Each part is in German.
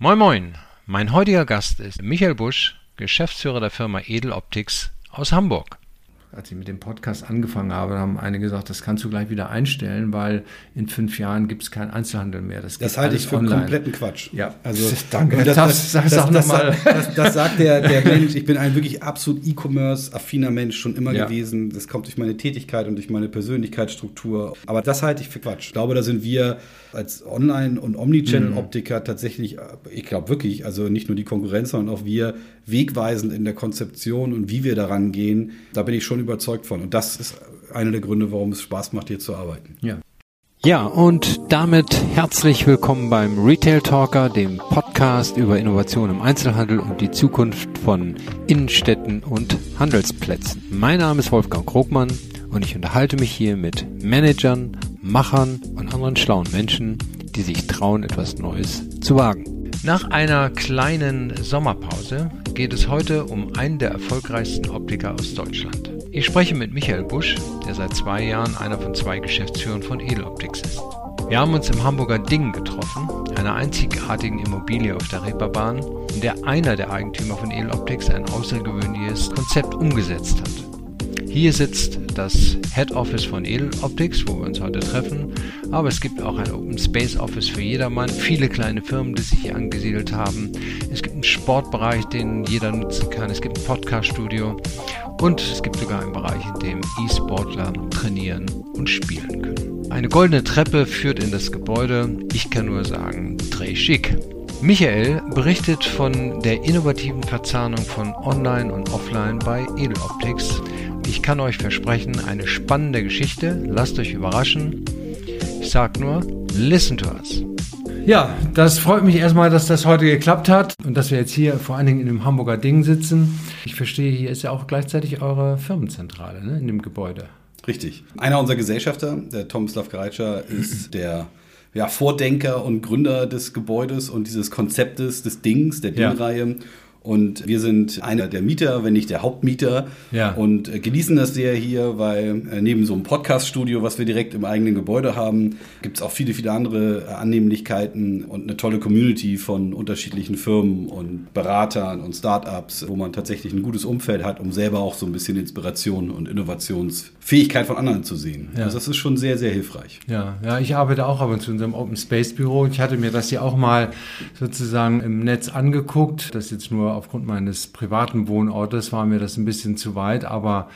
Moin Moin, mein heutiger Gast ist Michael Busch, Geschäftsführer der Firma Edel Optics aus Hamburg als ich mit dem Podcast angefangen habe, haben einige gesagt, das kannst du gleich wieder einstellen, weil in fünf Jahren gibt es keinen Einzelhandel mehr. Das, das halte ich für online. kompletten Quatsch. Ja, also danke. Das, das, das, das, das, das, das sagt der, der Mensch. Ich bin ein wirklich absolut E-Commerce-affiner Mensch schon immer ja. gewesen. Das kommt durch meine Tätigkeit und durch meine Persönlichkeitsstruktur. Aber das halte ich für Quatsch. Ich glaube, da sind wir als Online- und Omnichannel-Optiker mhm. tatsächlich, ich glaube wirklich, also nicht nur die Konkurrenz, sondern auch wir wegweisend in der Konzeption und wie wir daran gehen. Da bin ich schon überzeugt von. Und das ist einer der Gründe, warum es Spaß macht, hier zu arbeiten. Ja. Ja, und damit herzlich willkommen beim Retail Talker, dem Podcast über Innovation im Einzelhandel und die Zukunft von Innenstädten und Handelsplätzen. Mein Name ist Wolfgang Krogmann und ich unterhalte mich hier mit Managern, Machern und anderen schlauen Menschen, die sich trauen, etwas Neues zu wagen. Nach einer kleinen Sommerpause geht es heute um einen der erfolgreichsten Optiker aus Deutschland. Ich spreche mit Michael Busch, der seit zwei Jahren einer von zwei Geschäftsführern von Edeloptics ist. Wir haben uns im Hamburger Ding getroffen, einer einzigartigen Immobilie auf der Reeperbahn, in der einer der Eigentümer von Edeloptics ein außergewöhnliches Konzept umgesetzt hat. Hier sitzt das Head Office von Edel Optics, wo wir uns heute treffen. Aber es gibt auch ein Open Space Office für jedermann, viele kleine Firmen, die sich hier angesiedelt haben. Es gibt einen Sportbereich, den jeder nutzen kann. Es gibt ein Podcast-Studio und es gibt sogar einen Bereich, in dem E-Sportler trainieren und spielen können. Eine goldene Treppe führt in das Gebäude. Ich kann nur sagen, très chic. Michael berichtet von der innovativen Verzahnung von Online und Offline bei Edeloptics. Ich kann euch versprechen, eine spannende Geschichte. Lasst euch überraschen. Ich sag nur, listen to us. Ja, das freut mich erstmal, dass das heute geklappt hat und dass wir jetzt hier vor allen Dingen in dem Hamburger Ding sitzen. Ich verstehe, hier ist ja auch gleichzeitig eure Firmenzentrale ne, in dem Gebäude. Richtig. Einer unserer Gesellschafter, der Tomislav Greitscher, ist der ja, Vordenker und Gründer des Gebäudes und dieses Konzeptes des Dings, der Dingreihe. Ja. Und wir sind einer der Mieter, wenn nicht der Hauptmieter. Ja. Und äh, genießen das sehr hier, weil äh, neben so einem Podcast-Studio, was wir direkt im eigenen Gebäude haben, gibt es auch viele, viele andere äh, Annehmlichkeiten und eine tolle Community von unterschiedlichen Firmen und Beratern und Startups, wo man tatsächlich ein gutes Umfeld hat, um selber auch so ein bisschen Inspiration und Innovationsfähigkeit von anderen zu sehen. Ja. Also das ist schon sehr, sehr hilfreich. Ja, ja, ich arbeite auch ab und zu in unserem Open Space Büro. Ich hatte mir das ja auch mal sozusagen im Netz angeguckt. Das jetzt nur aufgrund meines privaten Wohnortes war mir das ein bisschen zu weit, aber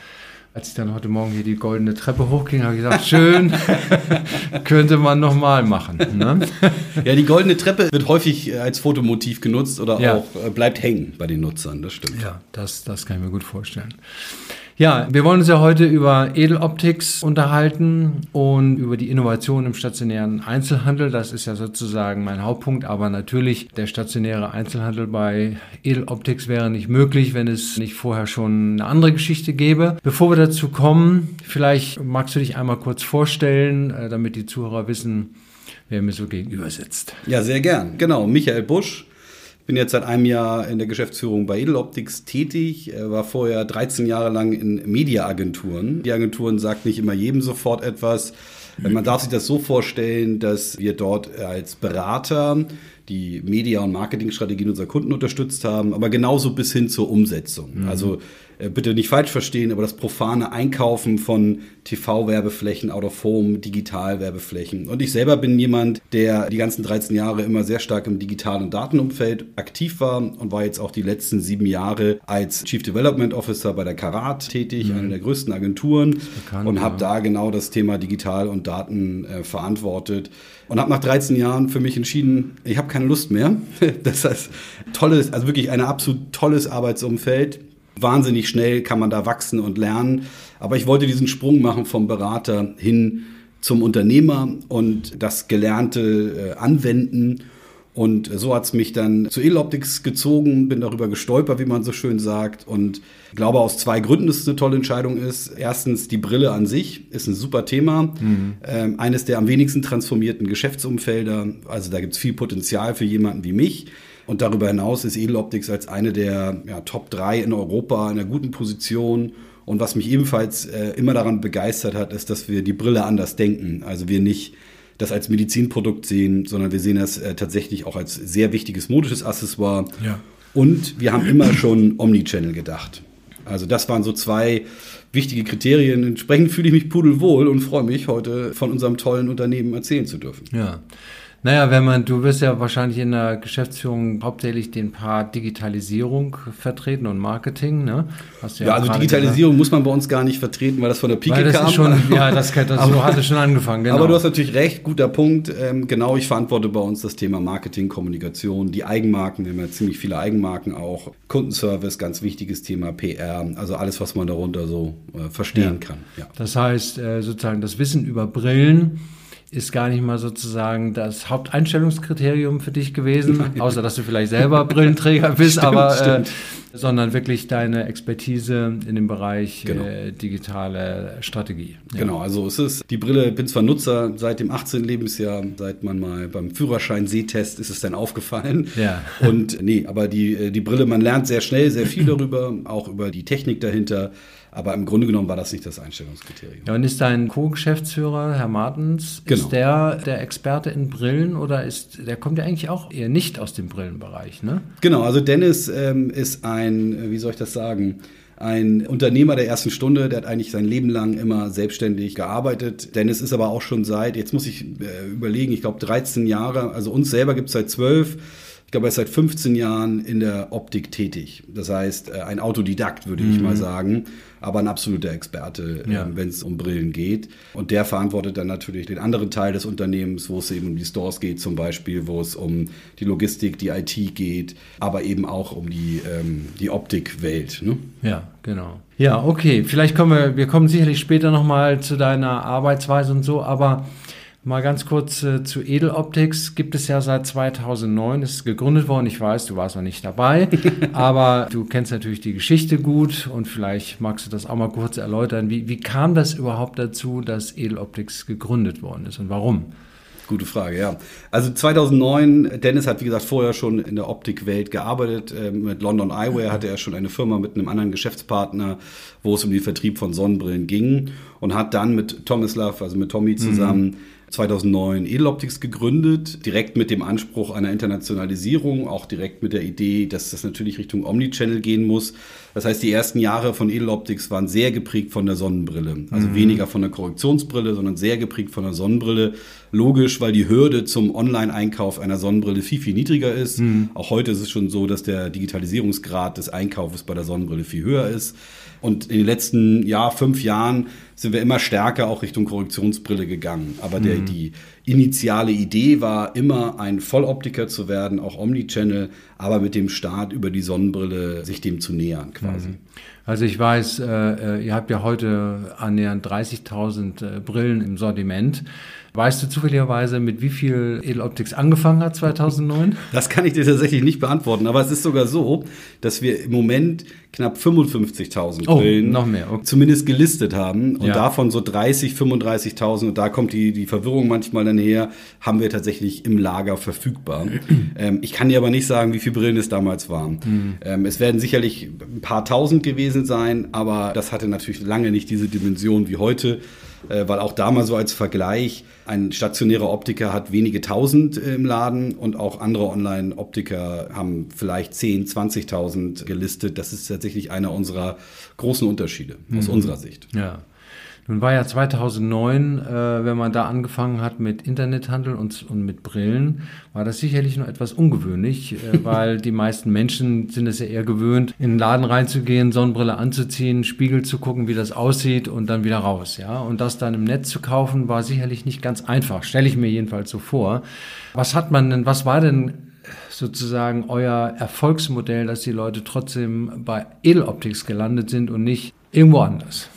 als ich dann heute Morgen hier die goldene Treppe hochging, habe ich gesagt, schön, könnte man nochmal machen. Ne? Ja, die goldene Treppe wird häufig als Fotomotiv genutzt oder ja. auch äh, bleibt hängen bei den Nutzern, das stimmt. Ja, das, das kann ich mir gut vorstellen. Ja, wir wollen uns ja heute über Edeloptics unterhalten und über die Innovation im stationären Einzelhandel. Das ist ja sozusagen mein Hauptpunkt, aber natürlich der stationäre Einzelhandel bei Edeloptics wäre nicht möglich, wenn es nicht vorher schon eine andere Geschichte gäbe. Bevor wir dazu kommen, vielleicht magst du dich einmal kurz vorstellen, äh, damit die Zuhörer wissen, wer mir so gegenüber sitzt. Ja, sehr gern. Genau, Michael Busch, bin jetzt seit einem Jahr in der Geschäftsführung bei Edeloptics tätig, war vorher 13 Jahre lang in Mediaagenturen. Die Agenturen sagt nicht immer jedem sofort etwas. Man darf sich das so vorstellen, dass wir dort als Berater die Media- und Marketingstrategien unserer Kunden unterstützt haben, aber genauso bis hin zur Umsetzung. Mhm. Also bitte nicht falsch verstehen, aber das profane Einkaufen von TV-Werbeflächen, Out-of-Home, Digital-Werbeflächen. Und ich selber bin jemand, der die ganzen 13 Jahre immer sehr stark im digitalen Datenumfeld aktiv war und war jetzt auch die letzten sieben Jahre als Chief Development Officer bei der Karat tätig, mhm. einer der größten Agenturen, bekannt, und habe ja. da genau das Thema Digital und Daten äh, verantwortet und habe nach 13 Jahren für mich entschieden, ich habe keine Lust mehr. Das heißt, tolles, also wirklich ein absolut tolles Arbeitsumfeld Wahnsinnig schnell kann man da wachsen und lernen. Aber ich wollte diesen Sprung machen vom Berater hin zum Unternehmer und das Gelernte äh, anwenden. Und so hat es mich dann zu Edeloptics gezogen, bin darüber gestolpert, wie man so schön sagt. Und glaube aus zwei Gründen, dass es eine tolle Entscheidung ist. Erstens, die Brille an sich ist ein super Thema. Mhm. Ähm, eines der am wenigsten transformierten Geschäftsumfelder. Also da gibt es viel Potenzial für jemanden wie mich. Und darüber hinaus ist Edeloptics als eine der ja, Top 3 in Europa in einer guten Position. Und was mich ebenfalls äh, immer daran begeistert hat, ist, dass wir die Brille anders denken. Also wir nicht das als Medizinprodukt sehen, sondern wir sehen das äh, tatsächlich auch als sehr wichtiges modisches Accessoire. Ja. Und wir haben immer schon Omnichannel gedacht. Also das waren so zwei wichtige Kriterien. Entsprechend fühle ich mich pudelwohl und freue mich, heute von unserem tollen Unternehmen erzählen zu dürfen. Ja. Naja, wenn man, du wirst ja wahrscheinlich in der Geschäftsführung hauptsächlich den Part Digitalisierung vertreten und Marketing, ne? Ja, ja also Digitalisierung gesagt. muss man bei uns gar nicht vertreten, weil das von der Pike weil das kam. Ist schon, ja, das, das aber, so hatte schon angefangen, genau. Aber du hast natürlich recht, guter Punkt. Ähm, genau, ich verantworte bei uns das Thema Marketing, Kommunikation, die Eigenmarken, wir haben ja ziemlich viele Eigenmarken auch, Kundenservice, ganz wichtiges Thema, PR, also alles, was man darunter so äh, verstehen ja. kann. Ja. Das heißt, äh, sozusagen das Wissen über Brillen, ist gar nicht mal sozusagen das Haupteinstellungskriterium für dich gewesen, Nein. außer dass du vielleicht selber Brillenträger bist, stimmt, aber äh, sondern wirklich deine Expertise in dem Bereich genau. äh, digitale Strategie. Ja. Genau, also es ist die Brille, bin zwar Nutzer seit dem 18. Lebensjahr, seit man mal beim Führerschein Sehtest ist es dann aufgefallen. Ja. Und nee, aber die, äh, die Brille, man lernt sehr schnell sehr viel darüber, auch über die Technik dahinter. Aber im Grunde genommen war das nicht das Einstellungskriterium. Ja, und ist dein Co-Geschäftsführer, Herr Martens, genau. ist der der Experte in Brillen oder ist, der kommt ja eigentlich auch eher nicht aus dem Brillenbereich, ne? Genau, also Dennis ähm, ist ein, wie soll ich das sagen, ein Unternehmer der ersten Stunde, der hat eigentlich sein Leben lang immer selbstständig gearbeitet. Dennis ist aber auch schon seit, jetzt muss ich äh, überlegen, ich glaube 13 Jahre, also uns selber gibt es seit 12 glaube, er ist seit 15 Jahren in der Optik tätig. Das heißt, äh, ein Autodidakt, würde mhm. ich mal sagen, aber ein absoluter Experte, ja. Ähm, wenn es um Brillen geht. Und der verantwortet dann natürlich den anderen Teil des Unternehmens, wo es eben um die Stores geht, zum Beispiel, wo es um die Logistik, die IT geht, aber eben auch um die, ähm, die Optikwelt. Ne? Ja, genau. Ja, okay. Vielleicht kommen wir, wir kommen sicherlich später nochmal zu deiner Arbeitsweise und so, aber Mal ganz kurz äh, zu Edeloptics. Gibt es ja seit 2009, ist gegründet worden. Ich weiß, du warst noch nicht dabei, aber du kennst natürlich die Geschichte gut und vielleicht magst du das auch mal kurz erläutern. Wie, wie kam das überhaupt dazu, dass Edeloptics gegründet worden ist und warum? Gute Frage, ja. Also 2009, Dennis hat wie gesagt vorher schon in der Optikwelt gearbeitet. Ähm, mit London Eyewear hatte er schon eine Firma mit einem anderen Geschäftspartner, wo es um den Vertrieb von Sonnenbrillen ging und hat dann mit Tomislav, also mit Tommy zusammen, mhm 2009 Edeloptics gegründet, direkt mit dem Anspruch einer Internationalisierung, auch direkt mit der Idee, dass das natürlich Richtung Omnichannel gehen muss. Das heißt, die ersten Jahre von Edeloptics waren sehr geprägt von der Sonnenbrille. Also mhm. weniger von der Korrektionsbrille, sondern sehr geprägt von der Sonnenbrille. Logisch, weil die Hürde zum Online-Einkauf einer Sonnenbrille viel, viel niedriger ist. Mhm. Auch heute ist es schon so, dass der Digitalisierungsgrad des Einkaufs bei der Sonnenbrille viel höher ist. Und in den letzten ja, fünf Jahren sind wir immer stärker auch Richtung Korrektionsbrille gegangen. Aber der, mhm. die initiale Idee war immer ein Volloptiker zu werden, auch Omnichannel, aber mit dem Start über die Sonnenbrille sich dem zu nähern quasi. Mhm. Also ich weiß, äh, äh ihr habt ja heute annähernd 30.000 äh, Brillen im Sortiment. Weißt du zufälligerweise, mit wie viel Edeloptics angefangen hat 2009? Das kann ich dir tatsächlich nicht beantworten, aber es ist sogar so, dass wir im Moment knapp 55.000 oh, Brillen noch mehr. Okay. zumindest gelistet haben und ja. davon so 30, 35.000 und da kommt die, die Verwirrung manchmal dann her, haben wir tatsächlich im Lager verfügbar. ähm, ich kann dir aber nicht sagen, wie viele Brillen es damals waren. Mhm. Ähm, es werden sicherlich ein paar tausend gewesen sein, aber das hatte natürlich lange nicht diese Dimension wie heute. Äh, weil auch da mal so als Vergleich, ein stationärer Optiker hat wenige tausend im Laden und auch andere Online-Optiker haben vielleicht 10, 20.000 gelistet. Das ist tatsächlich einer unserer großen Unterschiede aus mhm. unserer Sicht. Ja. Nun war ja 2009, äh, wenn man da angefangen hat mit Internethandel und, und mit Brillen, war das sicherlich noch etwas ungewöhnlich, äh, weil die meisten Menschen sind es ja eher gewöhnt, in den Laden reinzugehen, Sonnenbrille anzuziehen, Spiegel zu gucken, wie das aussieht und dann wieder raus. Ja, und das dann im Netz zu kaufen, war sicherlich nicht ganz einfach. Stelle ich mir jedenfalls so vor. Was hat man denn? Was war denn sozusagen euer Erfolgsmodell, dass die Leute trotzdem bei Edeloptics gelandet sind und nicht irgendwo anders?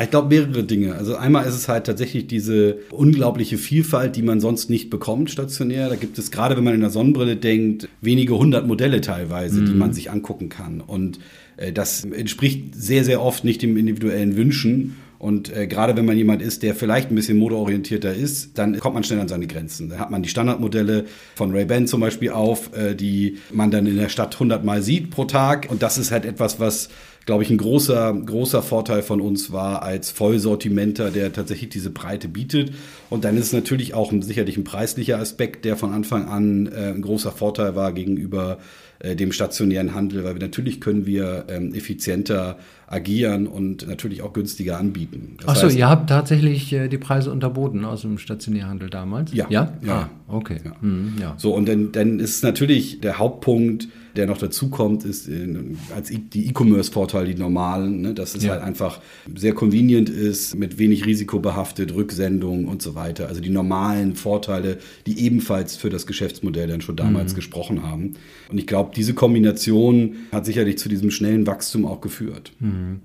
Ich glaube mehrere Dinge. Also einmal ist es halt tatsächlich diese unglaubliche Vielfalt, die man sonst nicht bekommt stationär. Da gibt es gerade, wenn man in der Sonnenbrille denkt, wenige hundert Modelle teilweise, mhm. die man sich angucken kann. Und äh, das entspricht sehr, sehr oft nicht dem individuellen Wünschen. Und äh, gerade wenn man jemand ist, der vielleicht ein bisschen modeorientierter ist, dann kommt man schnell an seine Grenzen. Da hat man die Standardmodelle von Ray-Ban zum Beispiel auf, äh, die man dann in der Stadt 100 Mal sieht pro Tag. Und das ist halt etwas, was glaube ich, ein großer, großer Vorteil von uns war als Vollsortimenter, der tatsächlich diese Breite bietet. Und dann ist es natürlich auch ein, sicherlich ein preislicher Aspekt, der von Anfang an äh, ein großer Vorteil war gegenüber äh, dem stationären Handel, weil wir natürlich können wir ähm, effizienter agieren und natürlich auch günstiger anbieten. Achso, ihr habt tatsächlich äh, die Preise unterboten aus dem Stationärhandel damals? Ja. Ja? ja. Ah, okay. Ja. Mhm, ja. So, und dann, dann ist natürlich der Hauptpunkt, der noch dazu kommt, ist äh, als die E-Commerce-Vorteile, die normalen, ne, dass es ja. halt einfach sehr convenient ist, mit wenig Risiko behaftet, Rücksendung und so weiter. Also die normalen Vorteile, die ebenfalls für das Geschäftsmodell dann schon damals mhm. gesprochen haben. Und ich glaube, diese Kombination hat sicherlich zu diesem schnellen Wachstum auch geführt. Mhm.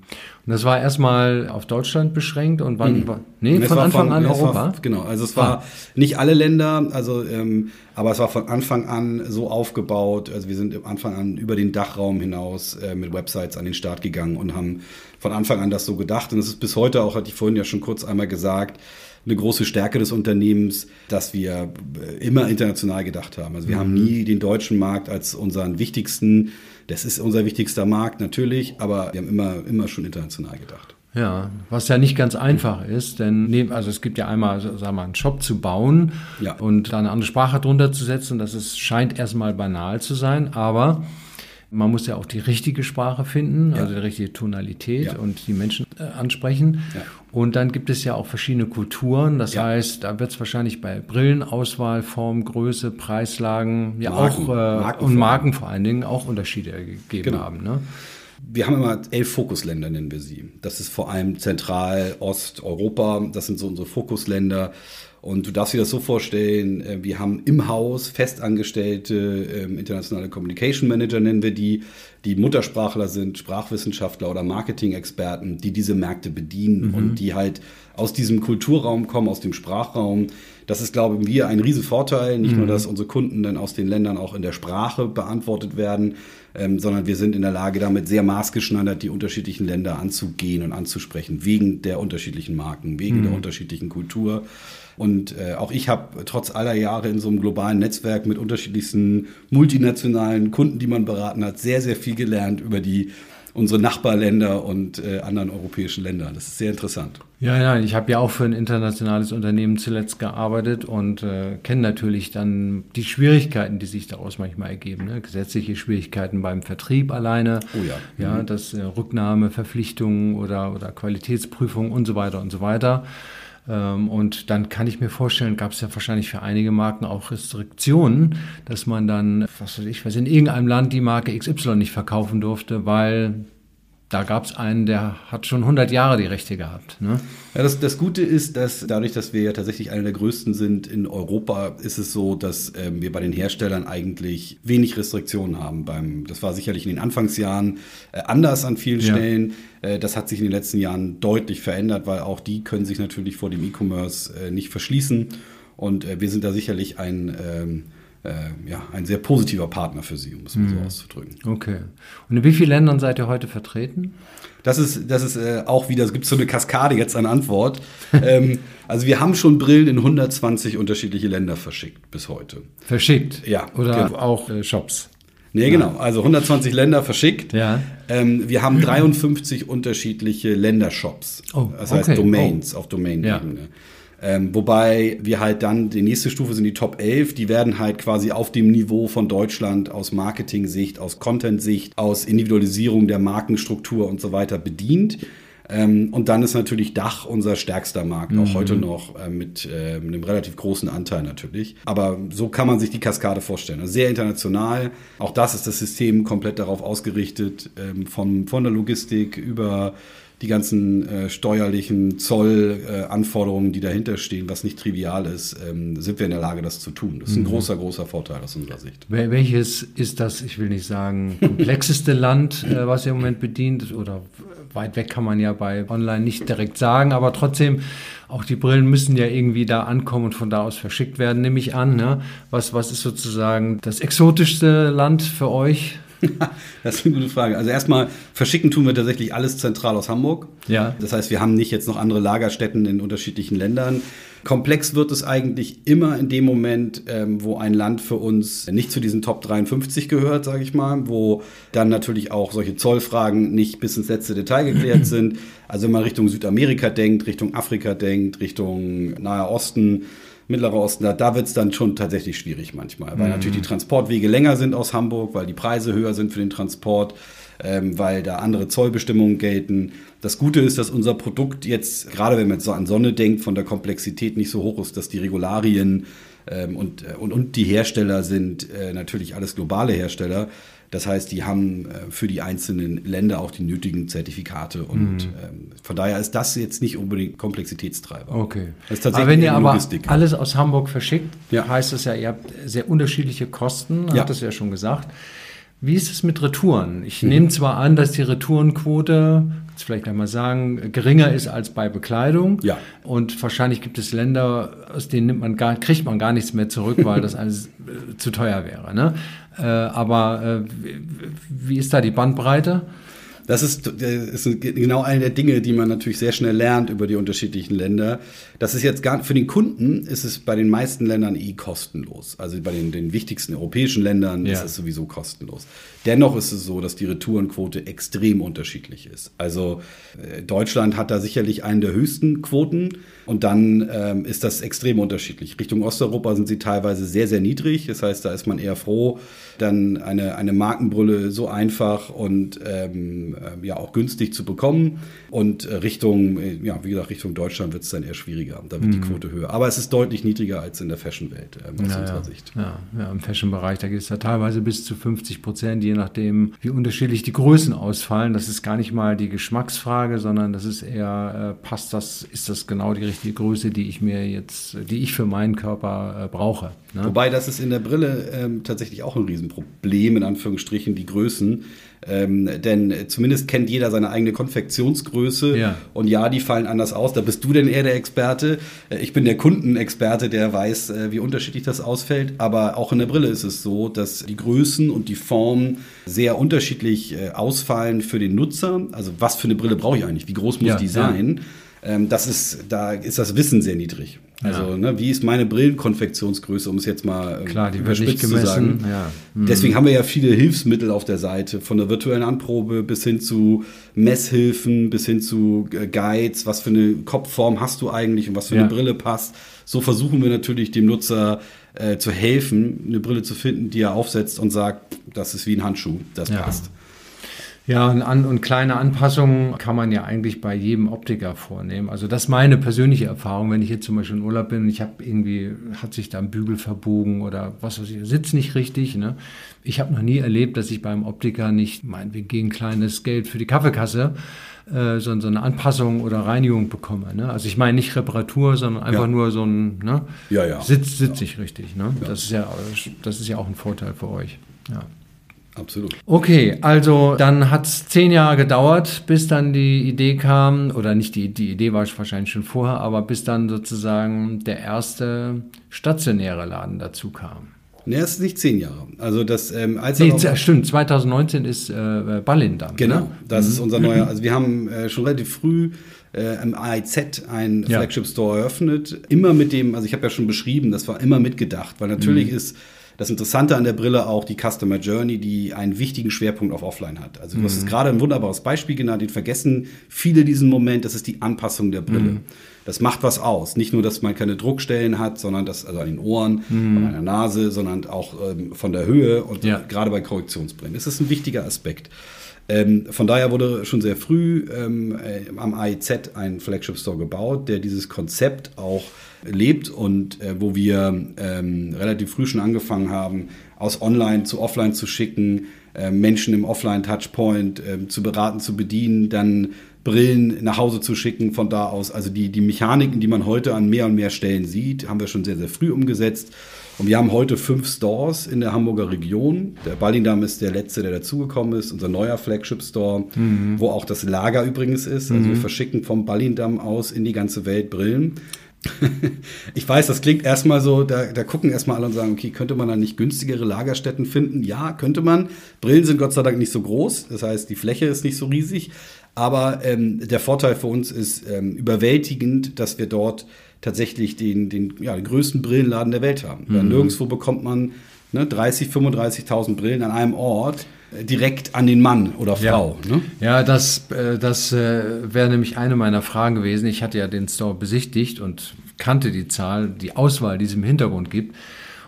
Und das war erstmal auf Deutschland beschränkt und wann mhm. war, nee, von Anfang von, an Europa? War, genau, also es war ah. nicht alle Länder, also ähm, aber es war von Anfang an so aufgebaut. Also wir sind am Anfang an über den Dachraum hinaus äh, mit Websites an den Start gegangen und haben von Anfang an das so gedacht. Und es ist bis heute auch, hatte ich vorhin ja schon kurz einmal gesagt, eine große Stärke des Unternehmens, dass wir äh, immer international gedacht haben. Also wir mhm. haben nie den deutschen Markt als unseren wichtigsten, das ist unser wichtigster Markt natürlich, aber wir haben immer, immer schon international gedacht. Ja, was ja nicht ganz einfach ist, denn also es gibt ja einmal, sagen wir mal, einen Shop zu bauen ja. und da eine andere Sprache drunter zu setzen. Das ist, scheint erstmal banal zu sein, aber man muss ja auch die richtige Sprache finden, ja. also die richtige Tonalität ja. und die Menschen äh, ansprechen. Ja. Und dann gibt es ja auch verschiedene Kulturen. Das heißt, da wird es wahrscheinlich bei Brillenauswahl, Form, Größe, Preislagen, ja Marken. auch äh, Marken und Marken vor allen Dingen auch Unterschiede gegeben genau. haben. Ne? Wir haben immer elf Fokusländer, nennen wir sie. Das ist vor allem Zentral-, Osteuropa. Das sind so unsere Fokusländer. Und du darfst dir das so vorstellen, äh, wir haben im Haus festangestellte ähm, internationale Communication Manager, nennen wir die, die Muttersprachler sind, Sprachwissenschaftler oder Marketing-Experten, die diese Märkte bedienen mhm. und die halt aus diesem Kulturraum kommen, aus dem Sprachraum. Das ist, glaube ich, ein Riesenvorteil. Nicht mhm. nur, dass unsere Kunden dann aus den Ländern auch in der Sprache beantwortet werden, ähm, sondern wir sind in der Lage, damit sehr maßgeschneidert die unterschiedlichen Länder anzugehen und anzusprechen, wegen der unterschiedlichen Marken, wegen mhm. der unterschiedlichen Kultur. Und äh, auch ich habe trotz aller Jahre in so einem globalen Netzwerk mit unterschiedlichsten multinationalen Kunden, die man beraten hat, sehr, sehr viel gelernt über die unsere Nachbarländer und äh, anderen europäischen Länder. Das ist sehr interessant. Ja, ja, ich habe ja auch für ein internationales Unternehmen zuletzt gearbeitet und äh, kenne natürlich dann die Schwierigkeiten, die sich daraus manchmal ergeben. Ne? Gesetzliche Schwierigkeiten beim Vertrieb alleine, oh ja, ja, mhm. das äh, Rücknahmeverpflichtungen oder, oder Qualitätsprüfungen und so weiter und so weiter. Ähm, und dann kann ich mir vorstellen, gab es ja wahrscheinlich für einige Marken auch Restriktionen, dass man dann, was weiß ich, was in irgendeinem Land die Marke XY nicht verkaufen durfte, weil da gab es einen, der hat schon 100 Jahre die Rechte gehabt. Ne? Ja, das, das Gute ist, dass dadurch, dass wir ja tatsächlich einer der größten sind in Europa, ist es so, dass ähm, wir bei den Herstellern eigentlich wenig Restriktionen haben. Beim, das war sicherlich in den Anfangsjahren äh, anders an vielen ja. Stellen. Äh, das hat sich in den letzten Jahren deutlich verändert, weil auch die können sich natürlich vor dem E-Commerce äh, nicht verschließen. Und äh, wir sind da sicherlich ein ähm, äh, ja, ein sehr positiver Partner für Sie, um es mal so mhm. auszudrücken. Okay. Und in wie vielen Ländern seid ihr heute vertreten? Das ist, das ist äh, auch wieder, es gibt so eine Kaskade jetzt an Antwort. ähm, also wir haben schon Brillen in 120 unterschiedliche Länder verschickt bis heute. Verschickt? Ja. Oder genau. auch äh, Shops? Nee, genau. Also 120 Länder verschickt. Ja. Ähm, wir haben 53 unterschiedliche Ländershops. Oh, das heißt okay. Domains oh. auf Domain-Ebene. Ja. Ähm, wobei wir halt dann, die nächste Stufe sind die Top 11, die werden halt quasi auf dem Niveau von Deutschland aus Marketing-Sicht, aus Content-Sicht, aus Individualisierung der Markenstruktur und so weiter bedient. Ähm, und dann ist natürlich Dach unser stärkster Markt, mhm. auch heute noch äh, mit, äh, mit einem relativ großen Anteil natürlich. Aber so kann man sich die Kaskade vorstellen. Also sehr international. Auch das ist das System komplett darauf ausgerichtet, ähm, von, von der Logistik über die ganzen äh, steuerlichen Zollanforderungen, äh, die dahinter stehen, was nicht trivial ist, ähm, sind wir in der Lage, das zu tun. Das ist ein mhm. großer, großer Vorteil aus unserer Sicht. Welches ist das, ich will nicht sagen, komplexeste Land, äh, was ihr im Moment bedient? Oder weit weg kann man ja bei Online nicht direkt sagen, aber trotzdem, auch die Brillen müssen ja irgendwie da ankommen und von da aus verschickt werden, nehme ich an. Ne? Was, was ist sozusagen das exotischste Land für euch? das ist eine gute Frage. Also erstmal, verschicken tun wir tatsächlich alles zentral aus Hamburg. Ja. Das heißt, wir haben nicht jetzt noch andere Lagerstätten in unterschiedlichen Ländern. Komplex wird es eigentlich immer in dem Moment, ähm, wo ein Land für uns nicht zu diesen Top 53 gehört, sage ich mal, wo dann natürlich auch solche Zollfragen nicht bis ins letzte Detail geklärt sind. Also wenn man Richtung Südamerika denkt, Richtung Afrika denkt, Richtung Nahe Osten, Mittlerer Osten, da, da wird es dann schon tatsächlich schwierig manchmal, weil mhm. natürlich die Transportwege länger sind aus Hamburg, weil die Preise höher sind für den Transport, ähm, weil da andere Zollbestimmungen gelten. Das Gute ist, dass unser Produkt jetzt, gerade wenn man so an Sonne denkt, von der Komplexität nicht so hoch ist, dass die Regularien ähm, und, äh, und, und die Hersteller sind äh, natürlich alles globale Hersteller. Das heißt, die haben äh, für die einzelnen Länder auch die nötigen Zertifikate und mhm. ähm, von daher ist das jetzt nicht unbedingt Komplexitätstreiber. Okay. Das ist tatsächlich aber wenn ihr aber Logistik. alles aus Hamburg verschickt, ja. heißt das ja, ihr habt sehr unterschiedliche Kosten, ja. hat das ja schon gesagt. Wie ist es mit Retouren? Ich mhm. nehme zwar an, dass die Retourenquote, jetzt vielleicht einmal sagen, geringer ist als bei Bekleidung. Ja. Und wahrscheinlich gibt es Länder, aus denen nimmt man gar, kriegt man gar nichts mehr zurück, weil das alles äh, zu teuer wäre. Ne? Äh, aber äh, wie ist da die Bandbreite? Das ist, ist genau eine der Dinge, die man natürlich sehr schnell lernt über die unterschiedlichen Länder. Das ist jetzt gar, für den Kunden ist es bei den meisten Ländern eh kostenlos. Also bei den, den wichtigsten europäischen Ländern ja. ist es sowieso kostenlos. Dennoch ist es so, dass die Retourenquote extrem unterschiedlich ist. Also äh, Deutschland hat da sicherlich einen der höchsten Quoten und dann ähm, ist das extrem unterschiedlich. Richtung Osteuropa sind sie teilweise sehr, sehr niedrig. Das heißt, da ist man eher froh, dann eine, eine Markenbrille so einfach und ähm, äh, ja auch günstig zu bekommen. Und äh, Richtung, äh, ja, wie gesagt, Richtung Deutschland wird es dann eher schwieriger. Da wird mhm. die Quote höher. Aber es ist deutlich niedriger als in der Fashion-Welt äh, aus ja, unserer ja. Sicht. Ja, ja im Fashion-Bereich, da geht es ja teilweise bis zu 50 Prozent, je nachdem, wie unterschiedlich die Größen ausfallen. Das ist gar nicht mal die Geschmacksfrage, sondern das ist eher, äh, passt das, ist das genau die richtige Größe, die ich mir jetzt, die ich für meinen Körper äh, brauche. Ne? Wobei das ist in der Brille ähm, tatsächlich auch ein Riesenproblem, in Anführungsstrichen, die Größen. Ähm, denn zumindest kennt jeder seine eigene Konfektionsgröße. Ja. Und ja, die fallen anders aus. Da bist du denn eher der Experte. Äh, ich bin der Kundenexperte, der weiß, äh, wie unterschiedlich das ausfällt. Aber auch in der Brille ist es so, dass die Größen und die Formen sehr unterschiedlich äh, ausfallen für den Nutzer. Also was für eine Brille brauche ich eigentlich? Wie groß muss ja, die sein? Ja. Ähm, das ist, da ist das Wissen sehr niedrig. Also, ja. ne, wie ist meine Brillenkonfektionsgröße, um es jetzt mal ähm, Klar, die wird nicht gemessen. zu sagen. Ja. Mhm. Deswegen haben wir ja viele Hilfsmittel auf der Seite, von der virtuellen Anprobe bis hin zu Messhilfen, bis hin zu äh, Guides, was für eine Kopfform hast du eigentlich und was für ja. eine Brille passt. So versuchen wir natürlich dem Nutzer äh, zu helfen, eine Brille zu finden, die er aufsetzt und sagt, das ist wie ein Handschuh, das passt. Ja, und, an, und kleine Anpassungen kann man ja eigentlich bei jedem Optiker vornehmen. Also das ist meine persönliche Erfahrung, wenn ich jetzt zum Beispiel in Urlaub bin und ich habe irgendwie, hat sich da ein Bügel verbogen oder was weiß ich, sitzt nicht richtig. Ne? Ich habe noch nie erlebt, dass ich beim Optiker nicht, meinetwegen gegen kleines Geld für die Kaffeekasse, äh, so, so eine Anpassung oder Reinigung bekomme. Ne? Also ich meine nicht Reparatur, sondern einfach ja. nur so ein, ne? ja, ja. Sitz, sitz ich richtig. Ne? Ja. Das, ist ja, das ist ja auch ein Vorteil für euch. Ja. Absolut. Okay, also dann hat es zehn Jahre gedauert, bis dann die Idee kam, oder nicht die, die Idee war wahrscheinlich schon vorher, aber bis dann sozusagen der erste stationäre Laden dazu kam. Ne, es ist nicht zehn Jahre. Also das, ähm, als nee, stimmt, 2019 ist äh, Ballindam. Genau, ne? das mhm. ist unser neuer, also wir haben äh, schon relativ früh äh, im AIZ einen ja. Flagship Store eröffnet. Immer mit dem, also ich habe ja schon beschrieben, das war immer mitgedacht, weil natürlich mhm. ist das Interessante an der Brille auch die Customer Journey, die einen wichtigen Schwerpunkt auf Offline hat. Also du mhm. hast jetzt gerade ein wunderbares Beispiel genannt, den vergessen viele diesen Moment, das ist die Anpassung der Brille. Mhm. Das macht was aus. Nicht nur, dass man keine Druckstellen hat, sondern das, also an den Ohren, mhm. an der Nase, sondern auch ähm, von der Höhe und ja. gerade bei Korrektionsbrillen. Das ist ein wichtiger Aspekt. Ähm, von daher wurde schon sehr früh ähm, äh, am AIZ ein Flagship Store gebaut, der dieses Konzept auch lebt und äh, wo wir ähm, relativ früh schon angefangen haben, aus Online zu Offline zu schicken, äh, Menschen im Offline-Touchpoint äh, zu beraten, zu bedienen, dann Brillen nach Hause zu schicken von da aus. Also die, die Mechaniken, die man heute an mehr und mehr Stellen sieht, haben wir schon sehr, sehr früh umgesetzt. Und wir haben heute fünf Stores in der Hamburger Region. Der Ballingdamm ist der letzte, der dazugekommen ist, unser neuer Flagship-Store, mhm. wo auch das Lager übrigens ist. Also mhm. wir verschicken vom Ballingdamm aus in die ganze Welt Brillen. ich weiß, das klingt erstmal so, da, da gucken erstmal alle und sagen, okay, könnte man da nicht günstigere Lagerstätten finden? Ja, könnte man. Brillen sind Gott sei Dank nicht so groß, das heißt, die Fläche ist nicht so riesig. Aber ähm, der Vorteil für uns ist ähm, überwältigend, dass wir dort tatsächlich den, den, ja, den größten Brillenladen der Welt haben. Mhm. Nirgendwo bekommt man ne, 30, 35.000 Brillen an einem Ort direkt an den Mann oder Frau. Ja, ne? ja das, äh, das äh, wäre nämlich eine meiner Fragen gewesen. Ich hatte ja den Store besichtigt und kannte die Zahl, die Auswahl, die es im Hintergrund gibt.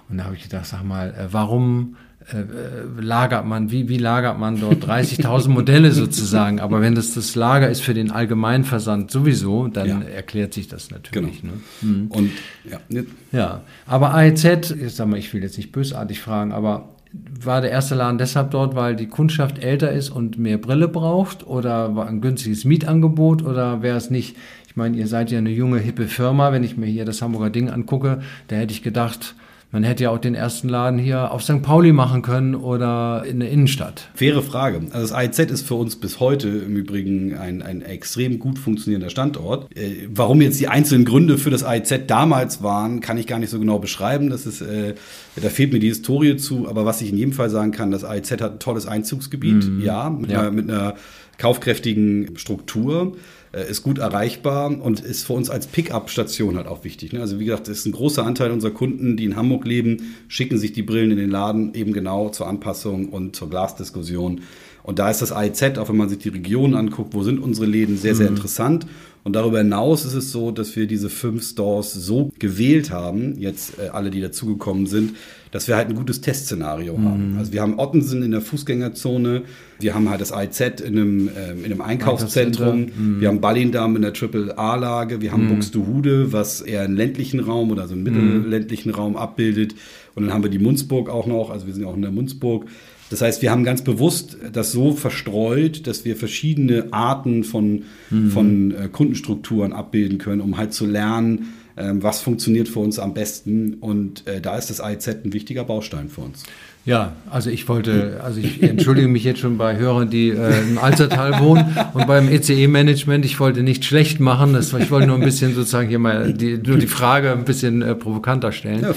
Und da habe ich gedacht, sag mal, warum äh, lagert man, wie, wie lagert man dort 30.000 Modelle sozusagen? Aber wenn das das Lager ist für den Allgemeinversand sowieso, dann ja. erklärt sich das natürlich. Genau. Ne? Mhm. Und ja. ja, aber AEZ, ich sag mal, ich will jetzt nicht bösartig fragen, aber war der erste Laden deshalb dort, weil die Kundschaft älter ist und mehr Brille braucht oder war ein günstiges Mietangebot oder wäre es nicht, ich meine, ihr seid ja eine junge, hippe Firma, wenn ich mir hier das Hamburger Ding angucke, da hätte ich gedacht, man hätte ja auch den ersten Laden hier auf St. Pauli machen können oder in der Innenstadt. Faire Frage. Also das AIZ ist für uns bis heute im Übrigen ein, ein extrem gut funktionierender Standort. Äh, warum jetzt die einzelnen Gründe für das AIZ damals waren, kann ich gar nicht so genau beschreiben. Das ist, äh, da fehlt mir die Historie zu. Aber was ich in jedem Fall sagen kann, das AIZ hat ein tolles Einzugsgebiet. Mhm. Ja, mit, ja. Einer, mit einer kaufkräftigen Struktur. Äh, ist gut erreichbar und ist für uns als Pickup-Station halt auch wichtig. Ne? Also wie gesagt, ist ein großer Anteil unserer Kunden, die in Hamburg leben, schicken sich die Brillen in den Laden eben genau zur Anpassung und zur Glasdiskussion. Und da ist das AIZ, auch wenn man sich die Region anguckt, wo sind unsere Läden, sehr, sehr mhm. interessant. Und darüber hinaus ist es so, dass wir diese fünf Stores so gewählt haben, jetzt äh, alle, die dazugekommen sind, dass wir halt ein gutes Testszenario mhm. haben. Also wir haben Ottensen in der Fußgängerzone, wir haben halt das IZ in einem, äh, in einem Einkaufszentrum, mhm. wir haben Ballindam in der Triple-A-Lage, wir haben mhm. Buxtehude, was eher einen ländlichen Raum oder so einen mhm. mittelländlichen Raum abbildet. Und dann haben wir die Munzburg auch noch, also wir sind auch in der Munzburg. Das heißt, wir haben ganz bewusst das so verstreut, dass wir verschiedene Arten von, mhm. von äh, Kundenstrukturen abbilden können, um halt zu lernen, ähm, was funktioniert für uns am besten. Und äh, da ist das AIZ ein wichtiger Baustein für uns. Ja, also ich wollte, also ich entschuldige mich jetzt schon bei Hörern, die äh, im Alzertal wohnen und beim ECE-Management. Ich wollte nicht schlecht machen, das, ich wollte nur ein bisschen sozusagen hier mal die, nur die Frage ein bisschen äh, provokanter stellen. Ja,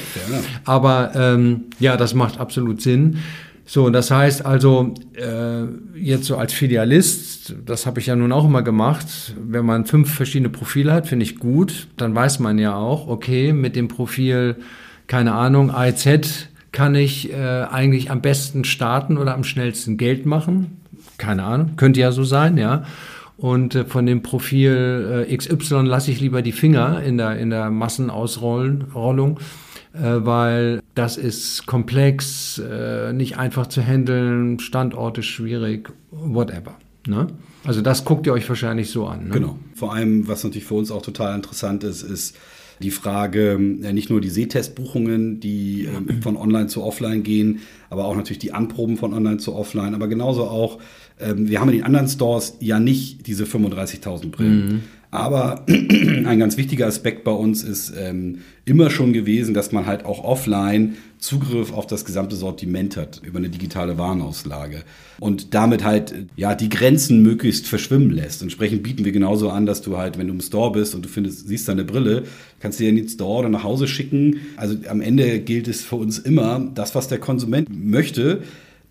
Aber ähm, ja, das macht absolut Sinn. So, das heißt also, äh, jetzt so als Filialist, das habe ich ja nun auch immer gemacht, wenn man fünf verschiedene Profile hat, finde ich gut, dann weiß man ja auch, okay, mit dem Profil, keine Ahnung, AIZ kann ich äh, eigentlich am besten starten oder am schnellsten Geld machen. Keine Ahnung, könnte ja so sein, ja. Und von dem Profil äh, XY lasse ich lieber die Finger in der, in der Massenausrollung äh, weil das ist komplex, äh, nicht einfach zu handeln, Standorte schwierig, whatever. Ne? Also das guckt ihr euch wahrscheinlich so an. Ne? Genau. Vor allem, was natürlich für uns auch total interessant ist, ist die Frage, äh, nicht nur die Sehtestbuchungen, die äh, von online zu offline gehen, aber auch natürlich die Anproben von online zu offline, aber genauso auch, äh, wir haben in den anderen Stores ja nicht diese 35.000 Brillen. Mhm. Aber ein ganz wichtiger Aspekt bei uns ist ähm, immer schon gewesen, dass man halt auch offline Zugriff auf das gesamte Sortiment hat über eine digitale Warenauslage und damit halt ja die Grenzen möglichst verschwimmen lässt. Entsprechend bieten wir genauso an, dass du halt, wenn du im Store bist und du findest, siehst deine Brille, kannst du dir in den Store oder nach Hause schicken. Also am Ende gilt es für uns immer, das, was der Konsument möchte,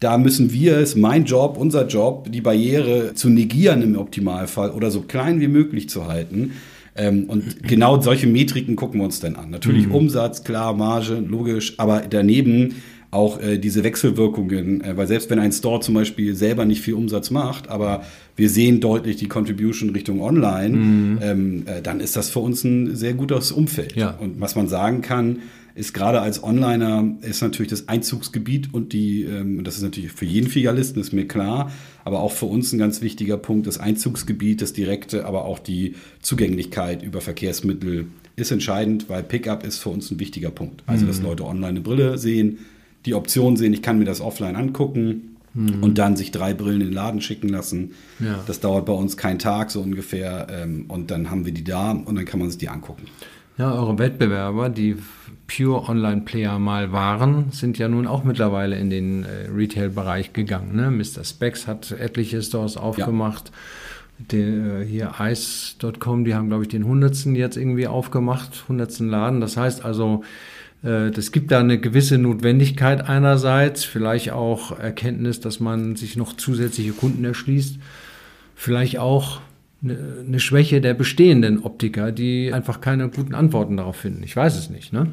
da müssen wir, ist mein Job, unser Job, die Barriere zu negieren im Optimalfall oder so klein wie möglich zu halten. Ähm, und genau solche Metriken gucken wir uns dann an. Natürlich mhm. Umsatz, klar, Marge, logisch, aber daneben auch äh, diese Wechselwirkungen, äh, weil selbst wenn ein Store zum Beispiel selber nicht viel Umsatz macht, aber wir sehen deutlich die Contribution Richtung Online, mhm. ähm, äh, dann ist das für uns ein sehr gutes Umfeld. Ja. Und was man sagen kann, ist gerade als Onliner ist natürlich das Einzugsgebiet und die, ähm, das ist natürlich für jeden Filialisten, ist mir klar, aber auch für uns ein ganz wichtiger Punkt, das Einzugsgebiet, das direkte, aber auch die Zugänglichkeit über Verkehrsmittel ist entscheidend, weil Pickup ist für uns ein wichtiger Punkt. Also, dass mhm. Leute online eine Brille sehen, die Option sehen, ich kann mir das offline angucken, mhm. und dann sich drei Brillen in den Laden schicken lassen. Ja. Das dauert bei uns keinen Tag so ungefähr ähm, und dann haben wir die da und dann kann man sich die angucken. Ja, eure Wettbewerber, die Pure Online-Player mal waren, sind ja nun auch mittlerweile in den äh, Retail-Bereich gegangen. Ne? Mr. Specs hat etliche Stores aufgemacht. der, hier Ice.com, die haben, glaube ich, den hundertsten jetzt irgendwie aufgemacht, hundertsten Laden. Das heißt also, äh, das gibt da eine gewisse Notwendigkeit einerseits, vielleicht auch Erkenntnis, dass man sich noch zusätzliche Kunden erschließt, vielleicht auch eine Schwäche der bestehenden Optiker, die einfach keine guten Antworten darauf finden. Ich weiß es nicht, ne?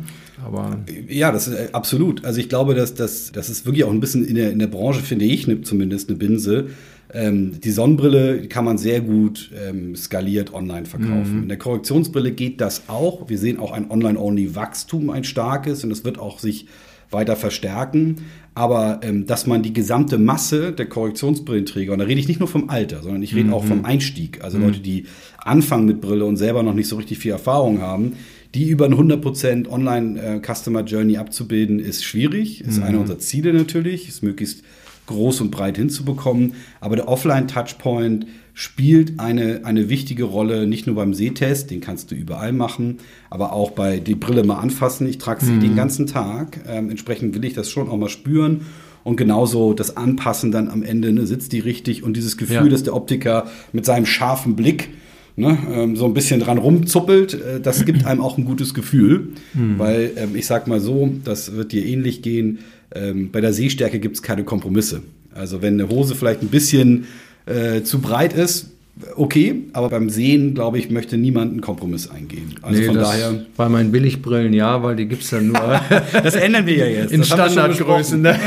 Aber ja, das ist äh, absolut. Also ich glaube, dass das, das ist wirklich auch ein bisschen in der, in der Branche, finde ich, ne, zumindest eine Binse. Ähm, die Sonnenbrille kann man sehr gut ähm, skaliert online verkaufen. Mhm. In der Korrektionsbrille geht das auch. Wir sehen auch ein Online-Only-Wachstum, ein starkes, und es wird auch sich weiter verstärken. Aber ähm, dass man die gesamte Masse der Korrektionsbrillenträger, und da rede ich nicht nur vom Alter, sondern ich rede mhm. auch vom Einstieg, also mhm. Leute, die anfangen mit Brille und selber noch nicht so richtig viel Erfahrung haben, die über ein 100% Online-Customer äh, Journey abzubilden, ist schwierig. Ist mhm. einer unserer Ziele natürlich, ist möglichst groß und breit hinzubekommen. Aber der Offline-Touchpoint spielt eine, eine wichtige Rolle, nicht nur beim Sehtest, den kannst du überall machen, aber auch bei die Brille mal anfassen. Ich trage sie mhm. den ganzen Tag. Ähm, entsprechend will ich das schon auch mal spüren. Und genauso das Anpassen dann am Ende, ne, sitzt die richtig und dieses Gefühl, ja. dass der Optiker mit seinem scharfen Blick ne, ähm, so ein bisschen dran rumzuppelt, äh, das gibt einem auch ein gutes Gefühl. Mhm. Weil ähm, ich sag mal so, das wird dir ähnlich gehen. Ähm, bei der Sehstärke gibt es keine Kompromisse. Also wenn eine Hose vielleicht ein bisschen äh, zu breit ist, okay, aber beim Sehen, glaube ich, möchte niemand einen Kompromiss eingehen. Also nee, von daher. Bei meinen Billigbrillen ja, weil die gibt es dann nur. das ändern wir ja jetzt. In Standardgrößen. Ne?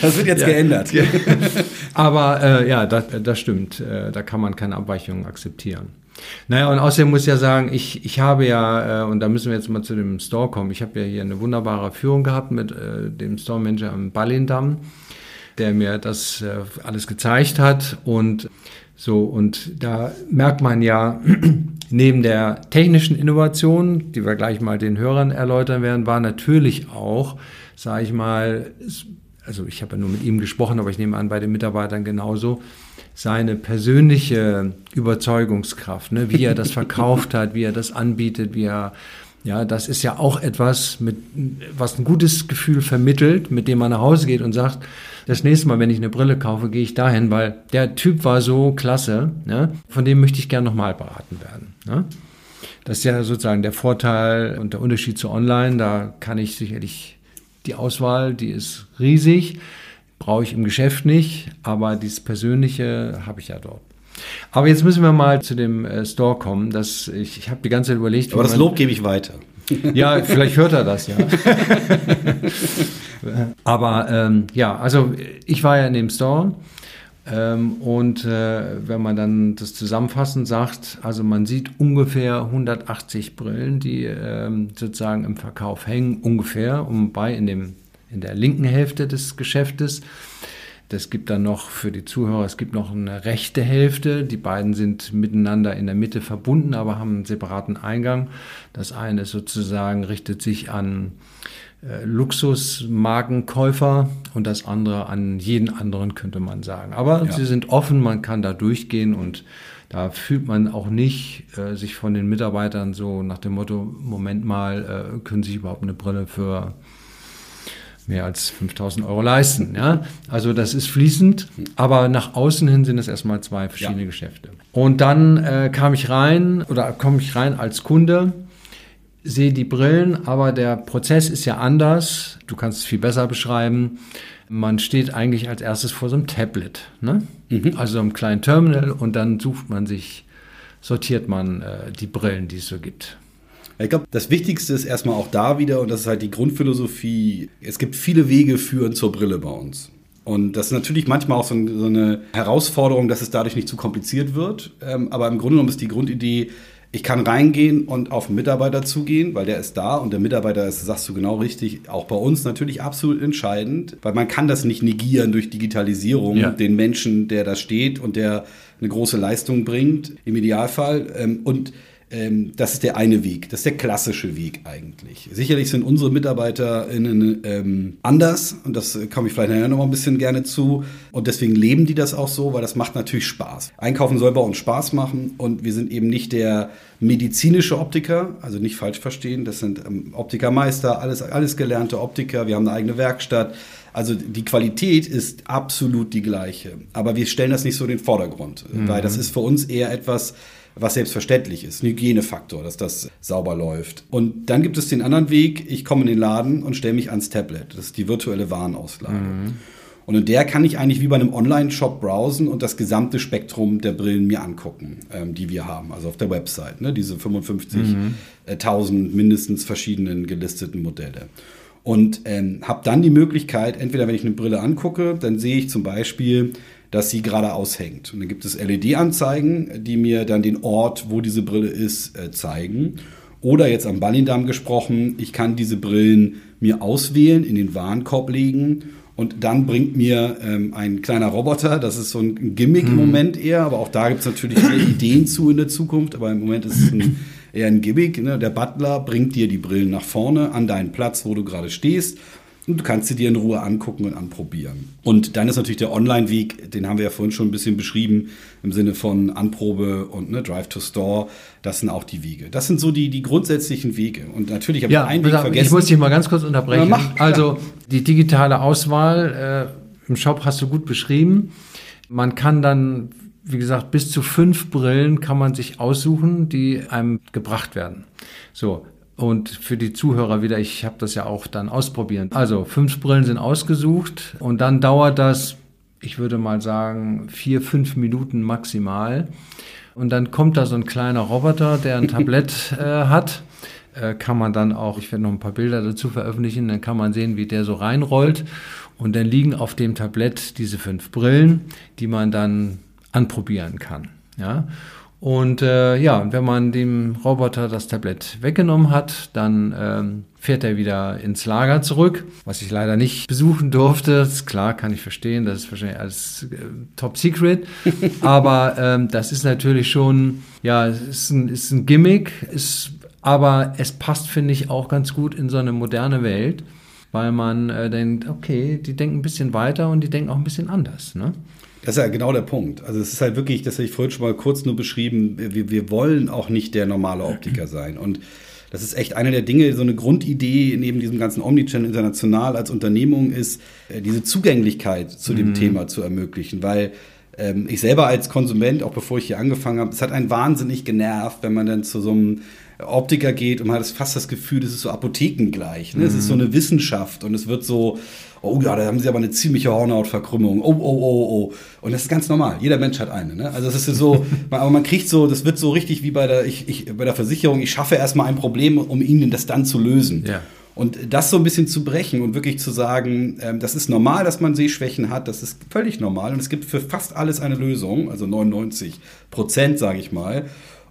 das wird jetzt ja. geändert. aber äh, ja, das, das stimmt. Äh, da kann man keine Abweichungen akzeptieren. Naja, und außerdem muss ich ja sagen, ich, ich habe ja, äh, und da müssen wir jetzt mal zu dem Store kommen, ich habe ja hier eine wunderbare Führung gehabt mit äh, dem Store-Manager am Ballindamm der mir das äh, alles gezeigt hat. Und so, und da merkt man ja, neben der technischen Innovation, die wir gleich mal den Hörern erläutern werden, war natürlich auch, sage ich mal, also ich habe ja nur mit ihm gesprochen, aber ich nehme an, bei den Mitarbeitern genauso, seine persönliche Überzeugungskraft, ne, wie er das verkauft hat, wie er das anbietet, wie er ja, das ist ja auch etwas, mit, was ein gutes Gefühl vermittelt, mit dem man nach Hause geht und sagt, das nächste Mal, wenn ich eine Brille kaufe, gehe ich dahin, weil der Typ war so klasse, ne? von dem möchte ich gerne nochmal beraten werden. Ne? Das ist ja sozusagen der Vorteil und der Unterschied zu Online. Da kann ich sicherlich die Auswahl, die ist riesig, brauche ich im Geschäft nicht, aber dieses Persönliche habe ich ja dort. Aber jetzt müssen wir mal zu dem äh, Store kommen. Das, ich ich habe die ganze Zeit überlegt. Aber das Lob gebe ich weiter. Ja, vielleicht hört er das ja. Aber ähm, ja, also ich war ja in dem Store. Ähm, und äh, wenn man dann das zusammenfassend sagt, also man sieht ungefähr 180 Brillen, die ähm, sozusagen im Verkauf hängen, ungefähr, um bei in, dem, in der linken Hälfte des Geschäftes. Das gibt dann noch für die Zuhörer, es gibt noch eine rechte Hälfte. Die beiden sind miteinander in der Mitte verbunden, aber haben einen separaten Eingang. Das eine sozusagen richtet sich an äh, Luxusmarkenkäufer und das andere an jeden anderen, könnte man sagen. Aber ja. sie sind offen, man kann da durchgehen und da fühlt man auch nicht äh, sich von den Mitarbeitern so nach dem Motto, Moment mal, äh, können Sie überhaupt eine Brille für mehr als 5000 Euro leisten. Ja? Also das ist fließend, aber nach außen hin sind es erstmal zwei verschiedene ja. Geschäfte. Und dann äh, kam ich rein oder komme ich rein als Kunde, sehe die Brillen, aber der Prozess ist ja anders. Du kannst es viel besser beschreiben. Man steht eigentlich als erstes vor so einem Tablet, ne? Mhm. also einem kleinen Terminal und dann sucht man sich, sortiert man äh, die Brillen, die es so gibt. Ich glaube, das Wichtigste ist erstmal auch da wieder, und das ist halt die Grundphilosophie, es gibt viele Wege führen zur Brille bei uns. Und das ist natürlich manchmal auch so, eine Herausforderung, dass es dadurch nicht zu kompliziert wird. Ähm, aber im Grunde genommen ist die Grundidee, ich kann reingehen und auf den Mitarbeiter zugehen, weil der ist da und der Mitarbeiter ist, sagst du genau richtig, auch bei uns natürlich absolut entscheidend, weil man kann das nicht negieren durch Digitalisierung, ja. den Menschen, der da steht und der eine große Leistung bringt, im Idealfall. Ähm, und Ähm, das ist der eine Weg, das ist der klassische Weg eigentlich. Sicherlich sind unsere MitarbeiterInnen ähm, anders und das komme ich vielleicht nachher noch mal ein bisschen gerne zu und deswegen leben die das auch so, weil das macht natürlich Spaß. Einkaufen soll bei uns Spaß machen und wir sind eben nicht der medizinische Optiker, also nicht falsch verstehen, das sind ähm, Optikermeister, alles, alles gelernte Optiker, wir haben eine eigene Werkstatt. Also die Qualität ist absolut die gleiche, aber wir stellen das nicht so in den Vordergrund, mhm. weil das ist für uns eher etwas, was selbstverständlich ist, ein Hygienefaktor, dass das sauber läuft. Und dann gibt es den anderen Weg, ich komme in den Laden und stelle mich ans Tablet. Das ist die virtuelle Warenauslage. Mhm. Und in der kann ich eigentlich wie bei einem Online-Shop browsen und das gesamte Spektrum der Brillen mir angucken, ähm, die wir haben, also auf der Website, ne? diese 55.000 mhm. mindestens verschiedenen gelisteten Modelle. Und ähm, habe dann die Möglichkeit, entweder wenn ich eine Brille angucke, dann sehe ich zum Beispiel, dass sie gerade aushängt. Und dann gibt es LED-Anzeigen, die mir dann den Ort, wo diese Brille ist, äh, zeigen. Oder jetzt am Ballindam gesprochen, ich kann diese Brillen mir auswählen, in den Warenkorb legen und dann bringt mir ähm, ein kleiner Roboter, das ist so ein Gimmick hm. im Moment eher, aber auch da gibt es natürlich Ideen zu in der Zukunft, aber im Moment ist es ein, eher ein Gimmick. Ne? Der Butler bringt dir die Brillen nach vorne an deinen Platz, wo du gerade stehst und du kannst sie dir in Ruhe angucken und anprobieren. Und dann ist natürlich der Online-Weg, den haben wir ja vorhin schon ein bisschen beschrieben, im Sinne von Anprobe und ne, Drive to Store. Das sind auch die Wege. Das sind so die, die grundsätzlichen Wege. Und natürlich habe ja, ich einen Weg vergessen. Ich muss dich mal ganz kurz unterbrechen. Mach, also die digitale Auswahl äh, im Shop hast du gut beschrieben. Man kann dann wie gesagt, bis zu fünf Brillen kann man sich aussuchen, die einem gebracht werden. So, und für die Zuhörer wieder, ich habe das ja auch dann ausprobiert. Also fünf Brillen sind ausgesucht und dann dauert das, ich würde mal sagen, vier, fünf Minuten maximal. Und dann kommt da so ein kleiner Roboter, der ein Tablett äh, hat. Äh, kann man dann auch, ich werde noch ein paar Bilder dazu veröffentlichen, dann kann man sehen, wie der so reinrollt. Und dann liegen auf dem Tablett diese fünf Brillen, die man dann anprobieren kann. Ja. Und äh, ja, wenn man dem Roboter das Tablett weggenommen hat, dann ähm, fährt er wieder ins Lager zurück, was ich leider nicht besuchen durfte. Das ist klar, kann ich verstehen, das ist wahrscheinlich alles äh, top secret. aber ähm, das ist natürlich schon, ja, es ist ein, ist ein Gimmick, ist, aber es passt, finde ich, auch ganz gut in so eine moderne Welt, weil man äh, denkt, okay, die denken ein bisschen weiter und die denken auch ein bisschen anders. Ne? Das ist ja genau der Punkt. Also es ist halt wirklich, das habe ich vorhin schon mal kurz nur beschrieben, wir, wir wollen auch nicht der normale Optiker sein. Und das ist echt eine der Dinge, so eine Grundidee neben diesem ganzen Omnichannel international als Unternehmung ist, äh, diese Zugänglichkeit zu dem mhm. Thema zu ermöglichen. Weil ähm, ich selber als Konsument, auch bevor ich hier angefangen habe, es hat einen wahnsinnig genervt, wenn man dann zu so einem Optiker geht und man hat fast das Gefühl, das ist so apothekengleich. Ne? Mhm. Es ist so eine Wissenschaft und es wird so, oh ja, da haben sie aber eine ziemliche Hornhautverkrümmung. Oh, oh, oh, oh. Und das ist ganz normal. Jeder Mensch hat eine. Ne? Also das ist so, aber man kriegt so, das wird so richtig wie bei der, ich, ich, bei der Versicherung, ich schaffe erstmal ein Problem, um ihnen das dann zu lösen. Ja. Und das so ein bisschen zu brechen und wirklich zu sagen, ähm, das ist normal, dass man Sehschwächen hat, das ist völlig normal und es gibt für fast alles eine Lösung, also 99 Prozent, sage ich mal.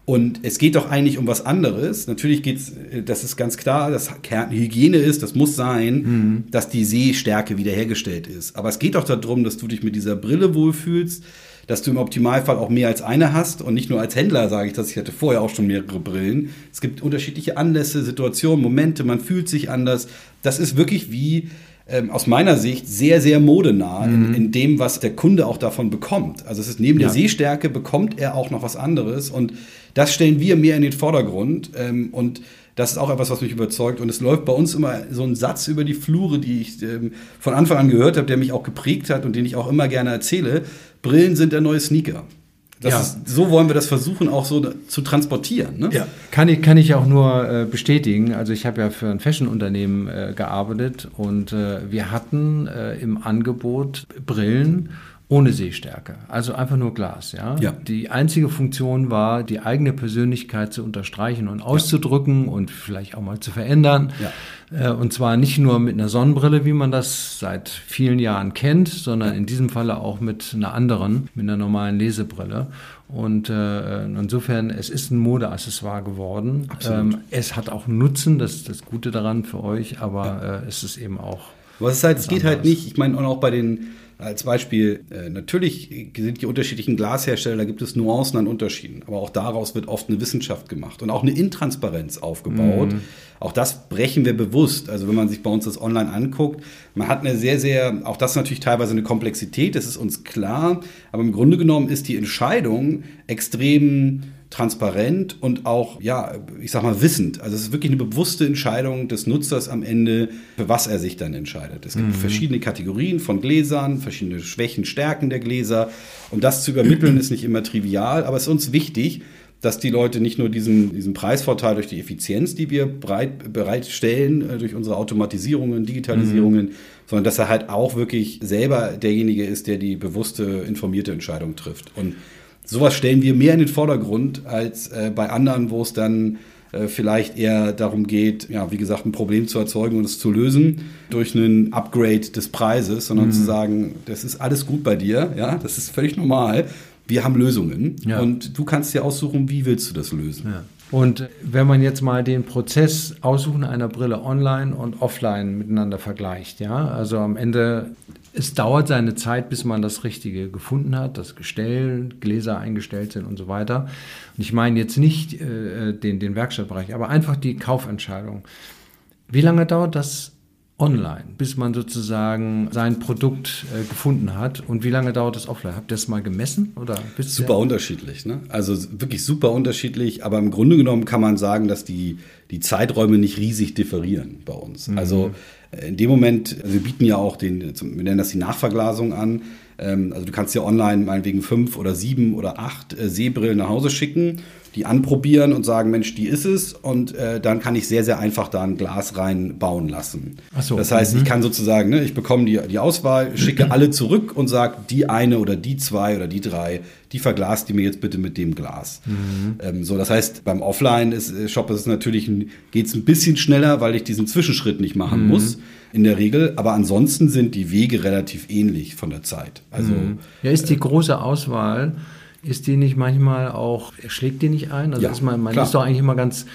Und es geht doch eigentlich um was anderes. Natürlich geht es, äh, das ist ganz klar, dass Hygiene ist, das muss sein, mhm. dass die Sehstärke wiederhergestellt ist. Aber es geht doch darum, dass du dich mit dieser Brille wohlfühlst, dass du im Optimalfall auch mehr als eine hast und nicht nur als Händler sage ich das, ich hatte vorher auch schon mehrere Brillen. Es gibt unterschiedliche Anlässe, Situationen, Momente, man fühlt sich anders. Das ist wirklich wie ähm, aus meiner Sicht sehr, sehr modenah mhm. in, in, dem, was der Kunde auch davon bekommt. Also es ist neben ja. der Sehstärke bekommt er auch noch was anderes und das stellen wir mehr in den Vordergrund ähm, und das ist auch etwas, was mich überzeugt. Und es läuft bei uns immer so ein Satz über die Flure, die ich ähm, von Anfang an gehört habe, der mich auch geprägt hat und den ich auch immer gerne erzähle. Brillen sind der neue Sneaker. Ja. Ist, so wollen wir das versuchen, auch so zu transportieren. Ne? Ja. Kann ich, kann ich auch nur äh, bestätigen. Also ich habe ja für ein Fashion-Unternehmen äh, gearbeitet und äh, wir hatten äh, im Angebot Brillen ohne Sehstärke, also einfach nur Glas. Ja? ja? Die einzige Funktion war, die eigene Persönlichkeit zu unterstreichen und auszudrücken ja. und vielleicht auch mal zu verändern. Ja. Äh, und zwar nicht nur mit einer Sonnenbrille, wie man das seit vielen Jahren kennt, sondern in diesem Falle auch mit einer anderen, mit einer normalen Lesebrille. Und äh, insofern, es ist ein Modeaccessoire geworden. Ähm, es hat auch Nutzen, das ist das Gute daran für euch, aber äh, es ist eben auch. Was ist halt, es geht halt nicht, ich meine, und auch bei den Als Beispiel, äh, natürlich sind die unterschiedlichen Glashersteller, da gibt es Nuancen an Unterschieden, aber auch daraus wird oft eine Wissenschaft gemacht und auch eine Intransparenz aufgebaut. Mhm. Auch das brechen wir bewusst. Also wenn man sich bei uns das online anguckt, man hat eine sehr, sehr, auch das natürlich teilweise eine Komplexität, das ist uns klar, aber im Grunde genommen ist die Entscheidung extrem transparent und auch, ja, ich sag mal, wissend. Also es ist wirklich eine bewusste Entscheidung des Nutzers am Ende, für was er sich dann entscheidet. Es gibt mhm. verschiedene Kategorien von Gläsern, verschiedene Schwächen, Stärken der Gläser. Und das zu übermitteln ist nicht immer trivial, aber es ist uns wichtig, dass die Leute nicht nur diesen, diesen Preisvorteil durch die Effizienz, die wir bereit, bereitstellen, äh, durch unsere Automatisierungen, Digitalisierungen, mhm. sondern dass er halt auch wirklich selber derjenige ist, der die bewusste, informierte Entscheidung trifft. Und sowas stellen wir mehr in den Vordergrund als äh, bei anderen, wo es dann äh, vielleicht eher darum geht, ja, wie gesagt, ein Problem zu erzeugen und es zu lösen durch einen Upgrade des Preises, sondern mhm. zu sagen, das ist alles gut bei dir, ja, das ist völlig normal. Wir haben Lösungen ja. und du kannst dir aussuchen, wie willst du das lösen. Ja. Und wenn man jetzt mal den Prozess Aussuchen einer Brille online und offline miteinander vergleicht, ja, also am Ende es dauert seine Zeit, bis man das Richtige gefunden hat, das Gestell, Gläser eingestellt sind und so weiter. Und ich meine jetzt nicht äh, den, den Werkstattbereich, aber einfach die Kaufentscheidung. Wie lange dauert das online, bis man sozusagen sein Produkt äh, gefunden hat? Und wie lange dauert das offline? Habt ihr das mal gemessen? Oder super unterschiedlich. Ne? Also wirklich super unterschiedlich. Aber im Grunde genommen kann man sagen, dass die, die Zeiträume nicht riesig differieren bei uns. Mhm. Also in dem Moment, also wir bieten ja auch den, wir nennen das die Nachverglasung an. Ähm, also du kannst ja online meinetwegen fünf oder sieben oder acht äh, Sehbrillen nach Hause schicken die anprobieren und sagen, Mensch, die ist es. Und äh, dann kann ich sehr, sehr einfach da ein Glas reinbauen lassen. Ach so, das heißt, mhm. ich kann sozusagen, ne, ich bekomme die, die Auswahl, schicke alle zurück und sage, die eine oder die zwei oder die drei, die verglast die mir jetzt bitte mit dem Glas. Mhm. Ähm, so, das heißt, beim Offline-Shop ist es natürlich, geht es ein bisschen schneller, weil ich diesen Zwischenschritt nicht machen mhm. muss in der Regel. Aber ansonsten sind die Wege relativ ähnlich von der Zeit. Also, mhm. ja, ist die große Auswahl ist die nicht manchmal auch, schlägt die nicht ein? Also ja, ist man, man ist doch eigentlich immer ganz,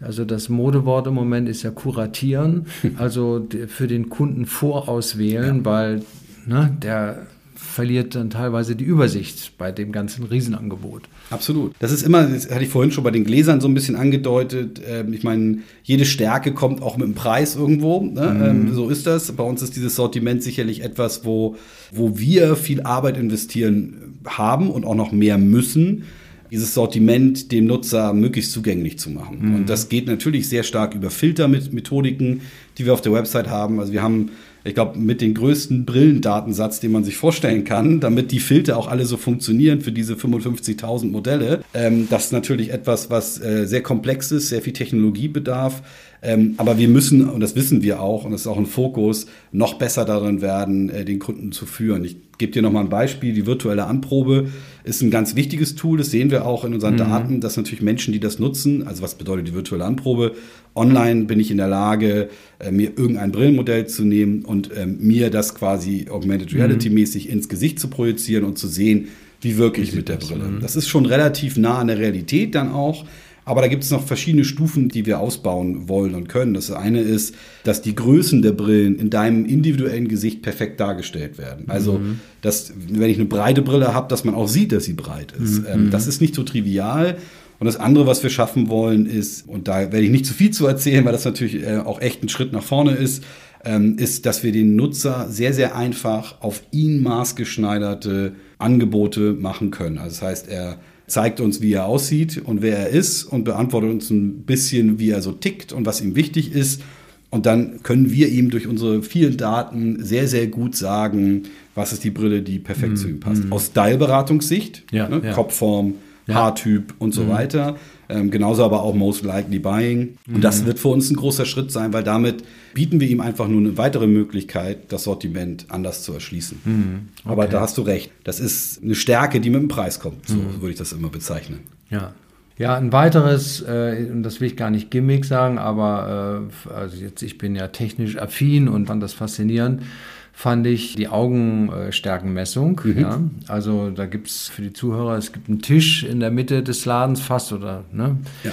also das Modewort im Moment ist ja kuratieren, also für den Kunden vorauswählen, ja. weil ne, der verliert dann teilweise die Übersicht bei dem ganzen Riesenangebot. Absolut. Das ist immer, das hatte ich vorhin schon bei den Gläsern so ein bisschen angedeutet. Ähm, ich meine, jede Stärke kommt auch mit dem Preis irgendwo. Ne? Mhm. Ähm, so ist das. Bei uns ist dieses Sortiment sicherlich etwas, wo, wo wir viel Arbeit investieren haben und auch noch mehr müssen dieses Sortiment dem Nutzer möglichst zugänglich zu machen. Mhm. Und das geht natürlich sehr stark über Filtermethodiken, die wir auf der Website haben. Also wir haben ich glaube, mit dem größten Brillendatensatz, den man sich vorstellen kann, damit die Filter auch alle so funktionieren für diese 55.000 Modelle. Ähm, das ist natürlich etwas, was äh, sehr komplex ist, sehr viel Technologie bedarf. Ähm, aber wir müssen, und das wissen wir auch, und das ist auch ein Fokus, noch besser darin werden, äh, den Kunden zu führen. Ich gebe dir nochmal ein Beispiel. Die virtuelle Anprobe ist ein ganz wichtiges Tool. Das sehen wir auch in unseren mhm. Daten, dass natürlich Menschen, die das nutzen, also was bedeutet die virtuelle Anprobe? Online bin ich in der Lage, äh, mir irgendein Brillenmodell zu nehmen und ähm, mir das quasi Augmented Reality mäßig ins Gesicht zu projizieren und zu sehen, wie wirke ich mit der Brille. Mhm. Das ist schon relativ nah an der Realität dann auch. Aber da gibt es noch verschiedene Stufen, die wir ausbauen wollen und können. Das eine ist, dass die Größen der Brillen in deinem individuellen Gesicht perfekt dargestellt werden. Also, mhm. dass, wenn ich eine breite Brille habe, dass man auch sieht, dass sie breit ist. Mhm. Ähm, das ist nicht so trivial. Und das andere, was wir schaffen wollen, ist, und da werde ich nicht zu viel zu erzählen, weil das natürlich äh, auch echt ein Schritt nach vorne ist, ähm, ist, dass wir den Nutzer sehr, sehr einfach auf ihn maßgeschneiderte Angebote machen können. Also das heißt, er zeigt uns, wie er aussieht und wer er ist und beantwortet uns ein bisschen, wie er so tickt und was ihm wichtig ist. Und dann können wir ihm durch unsere vielen Daten sehr, sehr gut sagen, was ist die Brille, die perfekt mm, zu ihm passt. Mm. Aus Style-Beratungssicht, ja, ne? ja. Kopfform, ja. Haartyp und so mm. weiter. Ähm, genauso aber auch Most Likely Buying. Und das wird für uns ein großer Schritt sein, weil damit bieten wir ihm einfach nur eine weitere Möglichkeit, das Sortiment anders zu erschließen. Mhm. Okay. Aber da hast du recht. Das ist eine Stärke, die mit dem Preis kommt. So mhm. würde ich das immer bezeichnen. Ja. Ja, ein weiteres, äh, und das will ich gar nicht Gimmick sagen, aber äh, also jetzt, ich bin ja technisch affin und fand das faszinierend, fand ich die Augenstärkenmessung. Mhm. Ja. Also da gibt es für die Zuhörer, es gibt einen Tisch in der Mitte des Ladens fast oder, ne? Ja.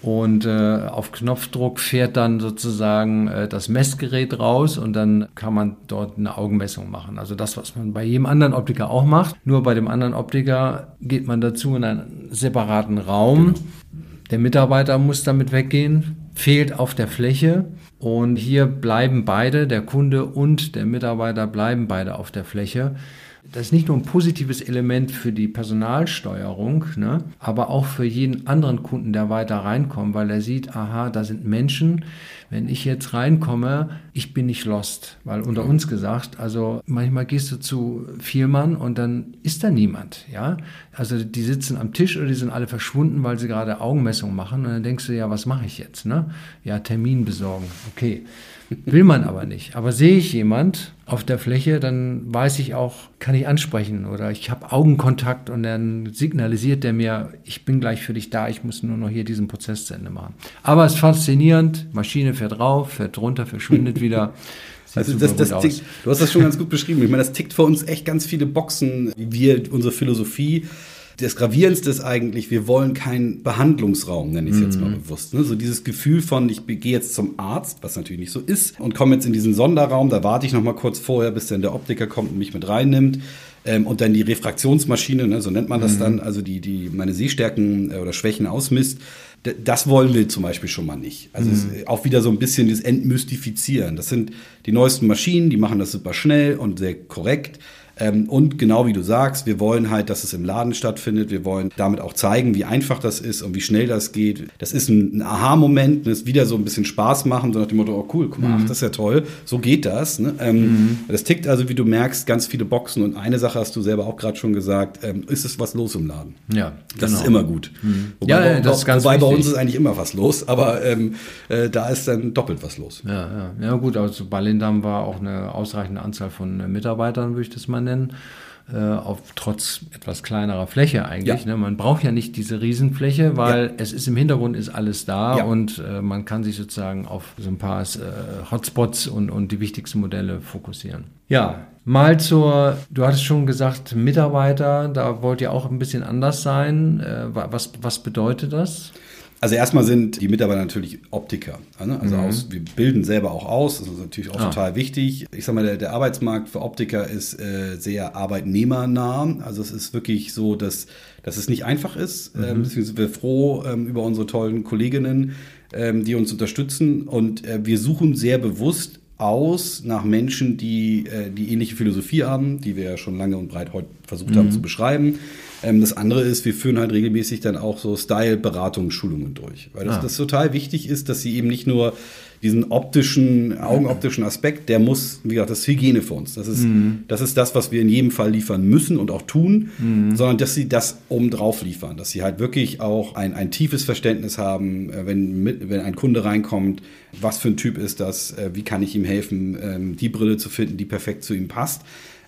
Und äh, auf Knopfdruck fährt dann sozusagen äh, das Messgerät raus und dann kann man dort eine Augenmessung machen. Also das, was man bei jedem anderen Optiker auch macht. Nur bei dem anderen Optiker geht man dazu in einen separaten Raum. Der Mitarbeiter muss damit weggehen, fehlt auf der Fläche. Und hier bleiben beide, der Kunde und der Mitarbeiter bleiben beide auf der Fläche das ist nicht nur ein positives Element für die Personalsteuerung, ne, aber auch für jeden anderen Kunden, der weiter reinkommt, weil er sieht, aha, da sind Menschen. Wenn ich jetzt reinkomme, ich bin nicht lost, weil unter uns gesagt, also manchmal gehst du zu Vielmann und dann ist da niemand, ja. Also die sitzen am Tisch oder die sind alle verschwunden, weil sie gerade Augenmessung machen und dann denkst du, ja, was mache ich jetzt, ne? Ja, Termin besorgen, okay. Will man aber nicht. Aber sehe ich jemand auf der Fläche, dann weiß ich auch, kann ich ansprechen oder ich habe Augenkontakt und dann signalisiert der mir, ich bin gleich für dich da, ich muss nur noch hier diesen Prozess zu Ende machen. Aber es ist faszinierend, Maschine fährt rauf, fährt runter, verschwindet wieder. Also das, das tickt, du hast das schon ganz gut beschrieben. Ich meine, das tickt für uns echt ganz viele Boxen, wie wir unsere Philosophie das Gravierendste ist eigentlich, wir wollen keinen Behandlungsraum, nenne ich es jetzt mal mhm. bewusst. Ne? So dieses Gefühl von, ich gehe jetzt zum Arzt, was natürlich nicht so ist, und komme jetzt in diesen Sonderraum, da warte ich noch mal kurz vorher, bis dann der Optiker kommt und mich mit reinnimmt. Ähm, und dann die Refraktionsmaschine, ne, so nennt man das mhm. dann, also die, die meine Sehstärken äh, oder Schwächen ausmisst. Das wollen wir zum Beispiel schon mal nicht. Also mhm. auch wieder so ein bisschen das Entmystifizieren. Das sind die neuesten Maschinen, die machen das super schnell und sehr korrekt. Ähm, und genau wie du sagst, wir wollen halt, dass es im Laden stattfindet. Wir wollen damit auch zeigen, wie einfach das ist und wie schnell das geht. Das ist ein, Aha-Moment, das wieder so ein bisschen Spaß machen, so nach dem Motto, oh cool, guck mal, mhm. ach, das ist ja toll, so geht das. Ne? Ähm, mhm. Das tickt also, wie du merkst, ganz viele Boxen und eine Sache hast du selber auch gerade schon gesagt, ähm, ist es was los im Laden? Ja, das genau. ist immer gut. Mhm. Wobei, ja, ja, das ist ganz wobei bei uns ist eigentlich immer was los, aber ähm, äh, da ist dann doppelt was los. Ja, ja, ja gut, also bei Lindam war auch eine ausreichende Anzahl von äh, Mitarbeitern, würde ich das mal nennen äh, auf trotz etwas kleinerer Fläche eigentlich. Ja. Ne? Man braucht ja nicht diese Riesenfläche, weil ja. es ist im Hintergrund ist alles da ja. und äh, man kann sich sozusagen auf so ein paar äh, Hotspots und, und die wichtigsten Modelle fokussieren. Ja, mal zur, du hattest schon gesagt, Mitarbeiter, da wollt ihr auch ein bisschen anders sein. Äh, was, was bedeutet das? Also erstmal sind die Mitarbeiter natürlich Optiker. Ne? Also mhm. aus, wir bilden selber auch aus, das ist natürlich auch ah. total wichtig. Ich sag mal, der, der Arbeitsmarkt für Optiker ist äh, sehr arbeitnehmernah. Also es ist wirklich so, dass, dass es nicht einfach ist. Mhm. Ähm, deswegen sind wir froh ähm, über unsere tollen Kolleginnen, ähm, die uns unterstützen. Und äh, wir suchen sehr bewusst aus nach Menschen, die äh, die ähnliche Philosophie haben, die wir ja schon lange und breit heute versucht mhm. haben zu beschreiben. Ähm, das andere ist, wir führen halt regelmäßig dann auch so Style-Beratungsschulungen durch, weil das, ah. das total wichtig ist, dass sie eben nicht nur diesen optischen, augenoptischen Aspekt, der muss, wie gesagt, das ist Hygiene für uns. Das ist, mhm. das ist das, was wir in jedem Fall liefern müssen und auch tun, mhm. sondern dass sie das obendrauf liefern, dass sie halt wirklich auch ein, ein tiefes Verständnis haben, äh, wenn, mit, wenn ein Kunde reinkommt, was für ein Typ ist das, äh, wie kann ich ihm helfen, ähm, die Brille zu finden, die perfekt zu ihm passt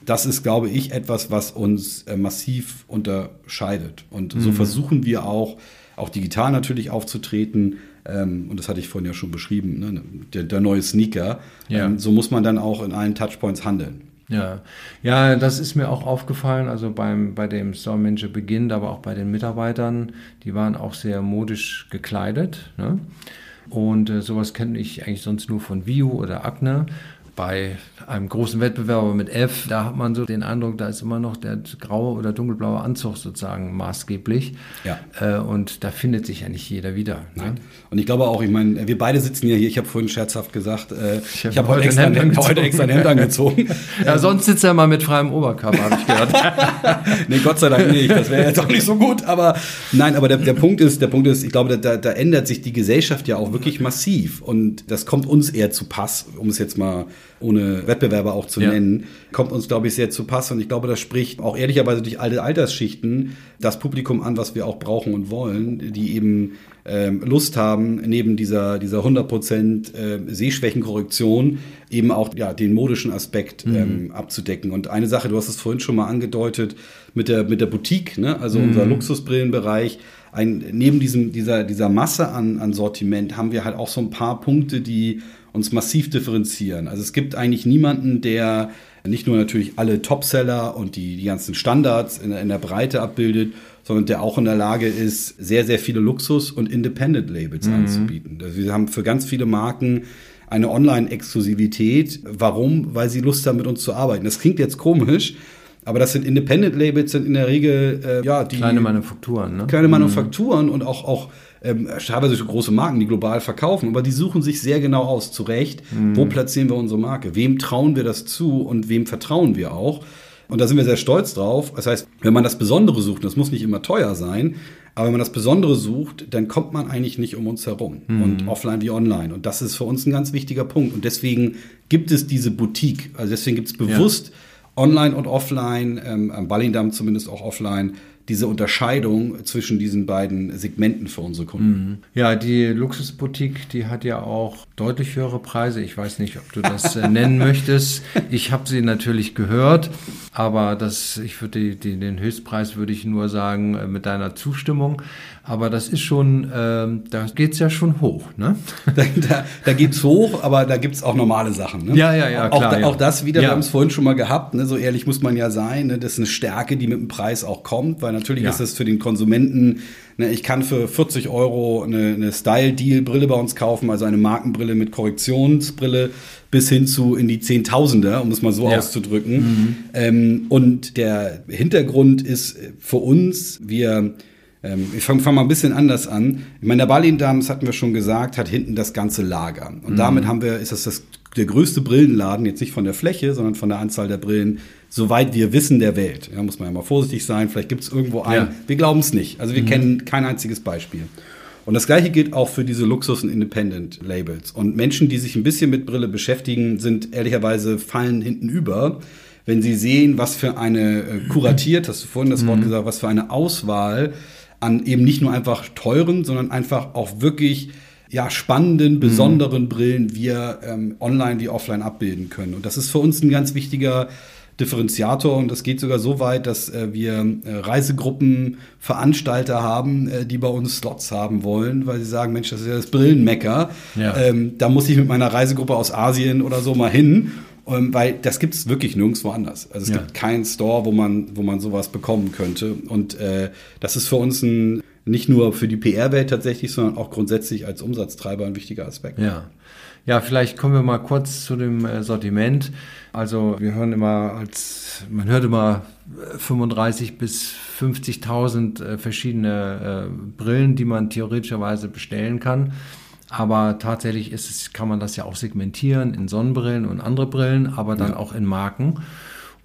das ist, glaube ich, etwas, was uns äh, massiv unterscheidet. Und mhm. so versuchen wir auch, auch digital natürlich aufzutreten. Ähm, und das hatte ich vorhin ja schon beschrieben, ne? der, der, neue Sneaker. Ja. Ähm, so muss man dann auch in allen Touchpoints handeln. Ja, ja, das ist mir auch aufgefallen. Also beim, bei dem Store Manager Beginn, aber auch bei den Mitarbeitern, die waren auch sehr modisch gekleidet. Ne? Und äh, sowas kenne ich eigentlich sonst nur von View oder Akne bei einem großen Wettbewerber mit F, da hat man so den Eindruck, da ist immer noch der graue oder dunkelblaue Anzug sozusagen maßgeblich. Ja. Äh, und da findet sich ja nicht jeder wieder. Ne? Und ich glaube auch, ich meine, wir beide sitzen ja hier, ich habe vorhin scherzhaft gesagt, äh, ich habe hab heute, extra, ein Hemd heute extra ein Hemd angezogen. ja, sonst sitzt er mal mit freiem Oberkörper, habe ich gehört. nee, Gott sei Dank nicht, das wäre jetzt auch nicht so gut, aber nein, aber der, der Punkt ist, der Punkt ist, ich glaube, da, da ändert sich die Gesellschaft ja auch wirklich massiv und das kommt uns eher zu Pass, um es jetzt mal ohne Wettbewerber auch zu ja. nennen, kommt uns, glaube ich, sehr zu Pass. Und ich glaube, das spricht auch ehrlicherweise durch alle Altersschichten das Publikum an, was wir auch brauchen und wollen, die eben ähm, Lust haben, neben dieser, dieser 100% äh, Sehschwächenkorrektion eben auch ja, den modischen Aspekt mhm. ähm, abzudecken. Und eine Sache, du hast es vorhin schon mal angedeutet, mit der, mit der Boutique, ne? also mhm. unser Luxusbrillenbereich, ein, neben diesem, dieser, dieser Masse an, an Sortiment haben wir halt auch so ein paar Punkte, die uns massiv differenzieren. Also es gibt eigentlich niemanden, der nicht nur natürlich alle Topseller und die, die ganzen Standards in, in der Breite abbildet, sondern der auch in der Lage ist, sehr, sehr viele Luxus- und Independent-Labels mhm. anzubieten. Also wir haben für ganz viele Marken eine Online-Exklusivität. Warum? Weil sie Lust haben, mit uns zu arbeiten. Das klingt jetzt komisch, aber das sind Independent Labels, sind in der Regel äh, ja die kleine Manufakturen, ne? Kleine mhm. Manufakturen mhm. und auch auch ähm, teilweise große Marken, die global verkaufen, aber die suchen sich sehr genau aus, zurecht, mhm. wo platzieren wir unsere Marke, wem trauen wir das zu und wem vertrauen wir auch. Und da sind wir sehr stolz drauf. Das heißt, wenn man das Besondere sucht, das muss nicht immer teuer sein, aber wenn man das Besondere sucht, dann kommt man eigentlich nicht um uns herum. Mhm. Und offline wie online. Und das ist für uns ein ganz wichtiger Punkt. Und deswegen gibt es diese Boutique. Also deswegen gibt es bewusst ja. online und offline, ähm, am Ballingdamm zumindest auch offline, diese Unterscheidung zwischen diesen beiden Segmenten für unsere Kunden. Mhm. Ja, die Luxusboutique, die hat ja auch deutlich höhere Preise. Ich weiß nicht, ob du das äh, nennen möchtest. Ich habe sie natürlich gehört, aber das, ich würde den Höchstpreis würde ich nur sagen äh, mit deiner Zustimmung. Aber das ist schon, ähm, da geht's ja schon hoch, ne? Da, da, da geht's hoch, aber da gibt's auch normale Sachen. Ne? Ja, ja, ja, klar. Auch, ja. auch das wieder, ja. wir haben es vorhin schon mal gehabt, ne? so ehrlich muss man ja sein. Ne? Das ist eine Stärke, die mit dem Preis auch kommt, weil natürlich ja. ist es für den Konsumenten, ne? ich kann für 40 Euro eine, eine Style-Deal-Brille bei uns kaufen, also eine Markenbrille mit Korrektionsbrille bis hin zu in die Zehntausender, um es mal so ja. auszudrücken. Mhm. Ähm, und der Hintergrund ist für uns, wir ähm, ich fange fang mal ein bisschen anders an. Ich meine, der Balindam, das hatten wir schon gesagt, hat hinten das ganze Lager. Und mhm. damit haben wir, ist das, das der größte Brillenladen, jetzt nicht von der Fläche, sondern von der Anzahl der Brillen, soweit wir wissen, der Welt. Ja, muss man ja mal vorsichtig sein. Vielleicht gibt es irgendwo einen. Ja. Wir glauben es nicht. Also wir mhm. kennen kein einziges Beispiel. Und das gleiche gilt auch für diese Luxus- und Independent-Labels. Und Menschen, die sich ein bisschen mit Brille beschäftigen, sind ehrlicherweise fallen hinten über, wenn sie sehen, was für eine äh, kuratiert, hast du vorhin das Wort mhm. gesagt, was für eine Auswahl an eben nicht nur einfach teuren, sondern einfach auch wirklich ja, spannenden, mhm. besonderen mhm. Brillen wir ähm, online wie offline abbilden können. Und das ist für uns ein ganz wichtiger Differenziator und das geht sogar so weit, dass äh, wir äh, Reisegruppen, Veranstalter haben, äh, die bei uns Slots haben wollen, weil sie sagen, Mensch, das ist ja das Brillenmecker. Ja. Ähm, da muss ich mit meiner Reisegruppe aus Asien oder so mal hin. Ähm, weil das gibt es wirklich nirgendwo anders. Also es ja. gibt keinen Store, wo man, wo man sowas bekommen könnte. Und äh, das ist für uns ein, nicht nur für die PR-Welt tatsächlich, sondern auch grundsätzlich als Umsatztreiber ein wichtiger Aspekt. Ja. Ja, vielleicht kommen wir mal kurz zu dem äh, Sortiment. Also wir hören immer als, man hört immer 35 äh, bis 50.000 äh, verschiedene Brillen, die man theoretischerweise bestellen kann. Aber tatsächlich ist es, kann man das ja auch segmentieren in Sonnenbrillen und andere Brillen, aber dann ja. auch in Marken.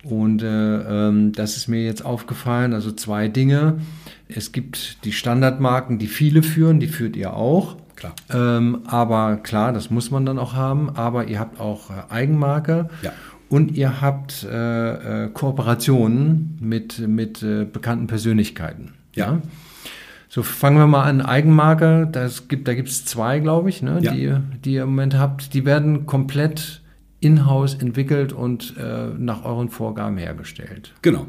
Und äh, ähm, das ist mir jetzt aufgefallen. Also zwei Dinge. Es gibt die Standardmarken, die viele führen, die führt ihr auch. Klar. Ähm, aber klar, das muss man dann auch haben. Aber ihr habt auch äh, Eigenmarke. Ja. Und ihr habt äh, äh, Kooperationen mit, mit äh, bekannten Persönlichkeiten. ja? ja? So, fangen wir mal an. Eigenmarke, das gibt, da gibt es zwei, glaube ich, ne, ja. die, die ihr im Moment habt. Die werden komplett in-house entwickelt und äh, nach euren Vorgaben hergestellt. Genau.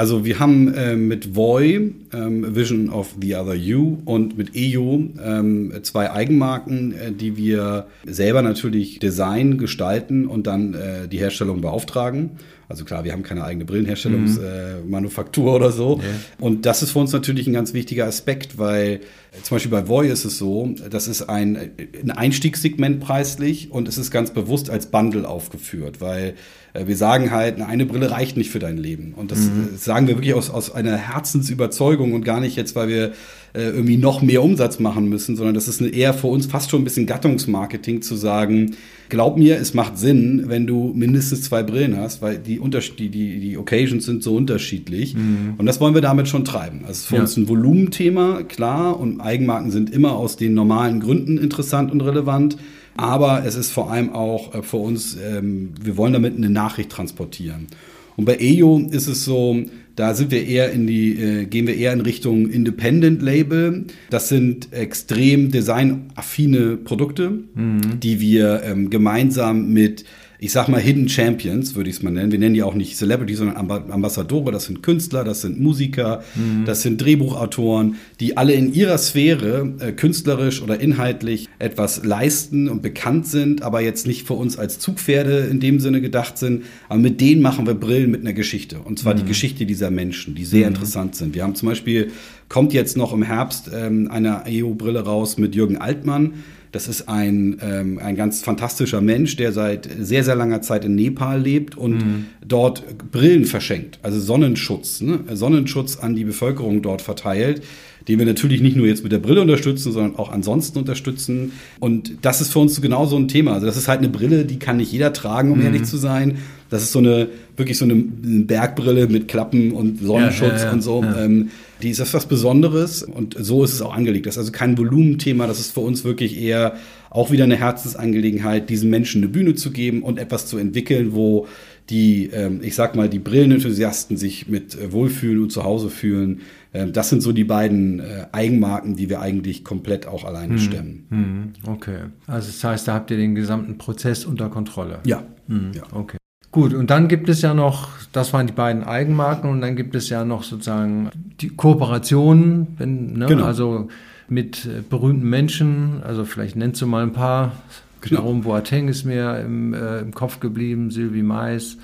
Also wir haben äh, mit Voy, ähm, Vision of the Other You und mit EU ähm, zwei Eigenmarken, äh, die wir selber natürlich designen, gestalten und dann äh, die Herstellung beauftragen. Also klar, wir haben keine eigene Brillenherstellungsmanufaktur mhm. äh, oder so. Nee. Und das ist für uns natürlich ein ganz wichtiger Aspekt, weil äh, zum Beispiel bei Voy ist es so, das ist ein, ein Einstiegssegment preislich und es ist ganz bewusst als Bundle aufgeführt, weil äh, wir sagen halt, eine Brille reicht nicht für dein Leben. Und das mhm. sagen wir wirklich aus, aus einer Herzensüberzeugung und gar nicht jetzt, weil wir äh, irgendwie noch mehr Umsatz machen müssen, sondern das ist eine, eher für uns fast schon ein bisschen Gattungsmarketing zu sagen, glaub mir, es macht Sinn, wenn du mindestens zwei Brillen hast, weil die, die, die, die Occasions sind so unterschiedlich. Mhm. Und das wollen wir damit schon treiben. Also für ja. uns ein Volumenthema, klar, und Eigenmarken sind immer aus den normalen Gründen interessant und relevant. Aber es ist vor allem auch äh, für uns, ähm, wir wollen damit eine Nachricht transportieren. Und bei EO ist es so, da sind wir eher in die, äh, gehen wir eher in Richtung Independent Label. Das sind extrem designaffine Produkte, mhm. die wir ähm, gemeinsam mit ich sag mal Hidden Champions, würde ich es mal nennen. Wir nennen die auch nicht Celebrity, sondern Ambassadore. Das sind Künstler, das sind Musiker, mhm. das sind Drehbuchautoren, die alle in ihrer Sphäre äh, künstlerisch oder inhaltlich etwas leisten und bekannt sind, aber jetzt nicht für uns als Zugpferde in dem Sinne gedacht sind. Aber mit denen machen wir Brillen mit einer Geschichte. Und zwar mhm. die Geschichte dieser Menschen, die sehr mhm. interessant sind. Wir haben zum Beispiel, kommt jetzt noch im Herbst ähm, eine EO-Brille raus mit Jürgen Altmann das ist ein, ähm, ein ganz fantastischer Mensch, der seit sehr, sehr langer Zeit in Nepal lebt und mhm. dort Brillen verschenkt, also Sonnenschutz, ne? Sonnenschutz an die Bevölkerung dort verteilt, den wir natürlich nicht nur jetzt mit der Brille unterstützen, sondern auch ansonsten unterstützen. Und das ist für uns genauso ein Thema. Also das ist halt eine Brille, die kann nicht jeder tragen, um mhm. ehrlich zu sein. Das ist so eine, wirklich so eine Bergbrille mit Klappen und Sonnenschutz ja, ja, ja, und so. Ähm, die ist etwas Besonderes und so ist es auch angelegt. Das ist also kein Volumenthema, das ist für uns wirklich eher auch wieder eine Herzensangelegenheit, diesen Menschen eine Bühne zu geben und etwas zu entwickeln, wo die, ähm, ich sag mal, die Brillenenthusiasten sich mit äh, wohlfühlen und zu Hause fühlen. Ähm, das sind so die beiden äh, Eigenmarken, die wir eigentlich komplett auch alleine hm. stemmen. Hm. Okay. Also das heißt, da habt ihr den gesamten Prozess unter Kontrolle. Ja. Hm. ja. Okay. Gut, und dann gibt es ja noch, das waren die beiden Eigenmarken, und dann gibt es ja noch sozusagen die Kooperationen, wenn, ne, genau. also mit äh, berühmten Menschen, also vielleicht nennst du mal ein paar. Genau. Jerome Boateng ist mir im, äh, im Kopf geblieben, Sylvie Mais.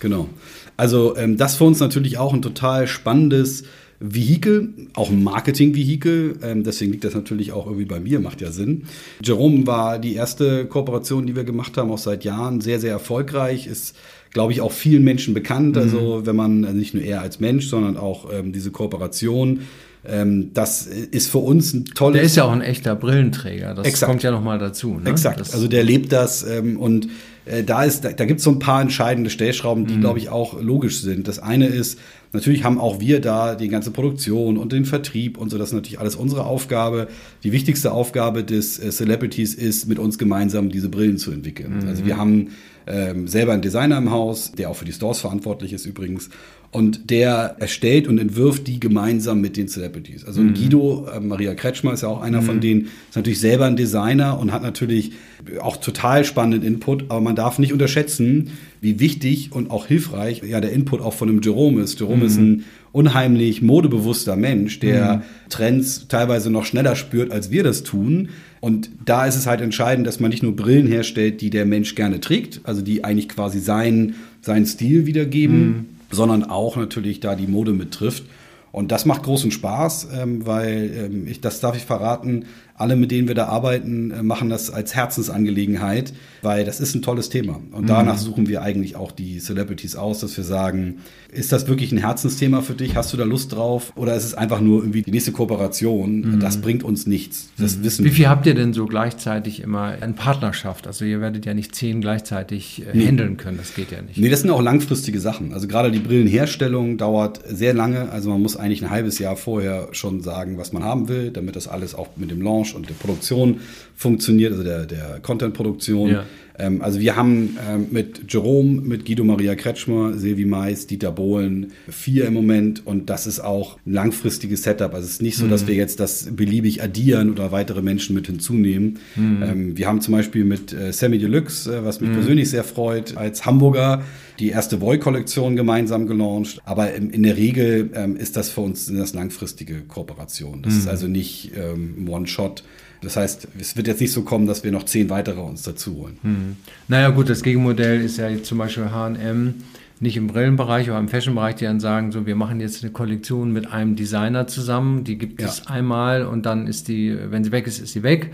Genau. Also ähm, das für uns natürlich auch ein total spannendes Vehikel, auch ein Marketing-Vehikel. Ähm, deswegen liegt das natürlich auch irgendwie bei mir, macht ja Sinn. Jerome war die erste Kooperation, die wir gemacht haben, auch seit Jahren, sehr, sehr erfolgreich, ist glaube ich, auch vielen Menschen bekannt. Mhm. Also wenn man also nicht nur er als Mensch, sondern auch ähm, diese Kooperation. Ähm, das ist für uns ein tolles. Der ist ja auch ein echter Brillenträger. Das Exakt. kommt ja nochmal dazu. Ne? Exakt. Das also der lebt das ähm, und äh, da ist, da, da gibt es so ein paar entscheidende Stellschrauben, die, mhm. glaube ich, auch logisch sind. Das eine ist, Natürlich haben auch wir da die ganze Produktion und den Vertrieb und so. Das ist natürlich alles unsere Aufgabe. Die wichtigste Aufgabe des äh, Celebrities ist, mit uns gemeinsam diese Brillen zu entwickeln. Mhm. Also wir haben ähm, selber einen Designer im Haus, der auch für die Stores verantwortlich ist übrigens. Und der erstellt und entwirft die gemeinsam mit den Celebrities. Also mhm. Guido, äh, Maria Kretschmer ist ja auch einer mhm. von denen, ist natürlich selber ein Designer und hat natürlich auch total spannenden Input. Aber man darf nicht unterschätzen, wie wichtig und auch hilfreich ja der Input auch von einem Jerome ist. Jerome mhm. ist ein unheimlich modebewusster Mensch, der mhm. Trends teilweise noch schneller spürt, als wir das tun. Und da ist es halt entscheidend, dass man nicht nur Brillen herstellt, die der Mensch gerne trägt, also die eigentlich quasi seinen, seinen Stil wiedergeben, mhm sondern auch natürlich da die Mode mit trifft. Und das macht großen Spaß, ähm, weil ähm, ich, das darf ich verraten, alle, mit denen wir da arbeiten, äh, machen das als Herzensangelegenheit, weil das ist ein tolles Thema. Und danach mhm. suchen wir eigentlich auch die Celebrities aus, dass wir sagen, ist das wirklich ein Herzensthema für dich? Hast du da Lust drauf? Oder ist es einfach nur irgendwie die nächste Kooperation? Mhm. Das bringt uns nichts. Das mhm. wissen Wie viel habt ihr denn so gleichzeitig immer in Partnerschaft? Also ihr werdet ja nicht zehn gleichzeitig äh, nee. handeln können. Das geht ja nicht. Nee, das sind auch langfristige Sachen. Also gerade die Brillenherstellung dauert sehr lange. Also man muss eigentlich ein halbes Jahr vorher schon sagen, was man haben will, damit das alles auch mit dem Launch und der Produktion funktioniert, also der, der Content-Produktion. Ja. Ähm, also wir haben ähm, mit Jerome, mit Guido Maria Kretschmer, Silvi Mais, Dieter Bohlen vier im Moment und das ist auch ein langfristiges Setup. Also es ist nicht so, dass mhm. wir jetzt das beliebig addieren oder weitere Menschen mit hinzunehmen. Mhm. Ähm, wir haben zum Beispiel mit äh, Sammy Deluxe, äh, was mich mhm. persönlich sehr freut, als Hamburger die erste Boy-Kollektion gemeinsam gelauncht. Aber in, in der Regel ähm, ist das für uns das langfristige Kooperation. Das ist mhm. also nicht ähm, One-Shot. Das heißt, es wird jetzt nicht so kommen, dass wir noch zehn weitere uns dazu holen. Hm. Naja gut, das Gegenmodell ist ja zum Beispiel H&M, nicht im Brillenbereich, aber im Fashionbereich, die dann sagen, so, wir machen jetzt eine Kollektion mit einem Designer zusammen, die gibt ja. es einmal und dann ist die, wenn sie weg ist, ist sie weg.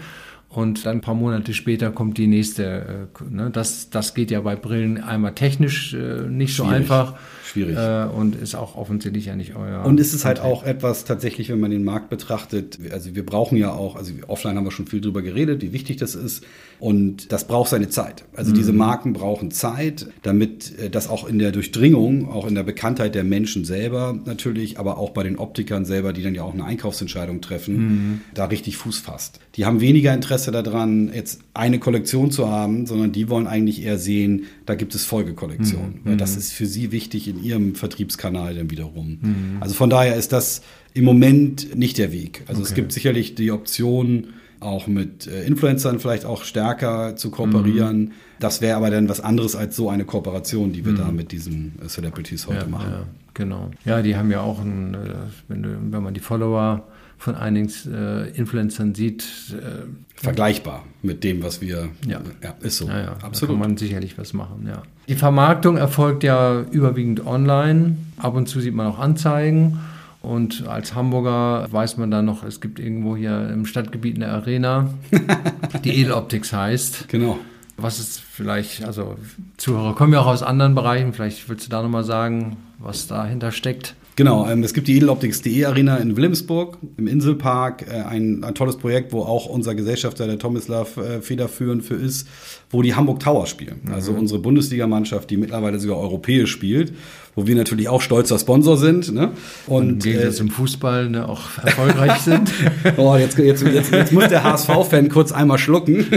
Und dann ein paar Monate später kommt die nächste. Äh, ne? das, das geht ja bei Brillen einmal technisch äh, nicht so Schwierig. einfach schwierig. Äh, und ist auch offensichtlich ja nicht euer. Und ist es halt auch etwas tatsächlich, wenn man den Markt betrachtet, also wir brauchen ja auch, also offline haben wir schon viel drüber geredet, wie wichtig das ist. Und das braucht seine Zeit. Also mhm. diese Marken brauchen Zeit, damit äh, das auch in der Durchdringung, auch in der Bekanntheit der Menschen selber natürlich, aber auch bei den Optikern selber, die dann ja auch eine Einkaufsentscheidung treffen, mhm. da richtig Fuß fasst. Die haben weniger Interesse daran, jetzt eine Kollektion zu haben, sondern die wollen eigentlich eher sehen, da gibt es Folgekollektionen. Mhm. Weil das mhm. ist für sie wichtig in ihrem Vertriebskanal dann wiederum. Mhm. Also von daher ist das im Moment nicht der Weg. Also okay. es gibt sicherlich die Option, auch mit äh, Influencern vielleicht auch stärker zu kooperieren. Mhm. Das wäre aber dann was anderes als so eine Kooperation, die wir mhm. da mit diesen äh, Celebrities heute ja, machen. Ja, genau. Ja, die haben ja auch, ein, äh, wenn, man die Follower von einigen äh, Influencern sieht. Äh, Vergleichbar mit dem, was wir. Ja, ja ist so. Ja, ja, Absolut. Da kann man sicherlich was machen, ja. Die Vermarktung erfolgt ja überwiegend online. Ab und zu sieht man auch Anzeigen. Und als Hamburger weiß man dann noch, es gibt irgendwo hier im Stadtgebiet eine Arena, die Edeloptics heißt. Genau. Was ist vielleicht, also Zuhörer kommen ja auch aus anderen Bereichen, vielleicht willst du da nochmal sagen, was dahinter steckt. Genau, ähm, es gibt die Edeloptics.de Arena in Wilhelmsburg im Inselpark, äh, ein, ein, tolles Projekt, wo auch unser Gesellschafter, der Tomislav, äh, federführend für ist, wo die Hamburg Tower spielen. Mhm. Also unsere Bundesligamannschaft, die mittlerweile sogar europäisch spielt, wo wir natürlich auch stolzer Sponsor sind. Ne? Und, Und im äh, zum Fußball ne, auch erfolgreich sind. oh, jetzt, jetzt, jetzt, jetzt muss der HSV-Fan kurz einmal schlucken.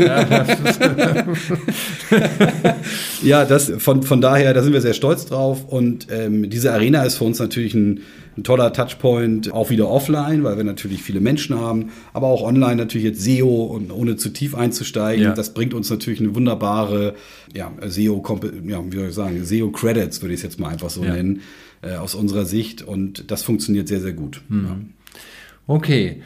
ja, das, von, von daher, da sind wir sehr stolz drauf. Und ähm, diese Arena ist für uns natürlich ein ein toller Touchpoint, auch wieder offline, weil wir natürlich viele Menschen haben, aber auch online natürlich jetzt SEO und ohne zu tief einzusteigen. Ja. Das bringt uns natürlich eine wunderbare ja, SEO, ja, wie soll ich sagen, SEO Credits, würde ich es jetzt mal einfach so ja. nennen, äh, aus unserer Sicht. Und das funktioniert sehr, sehr gut. Mhm. Ja. Okay.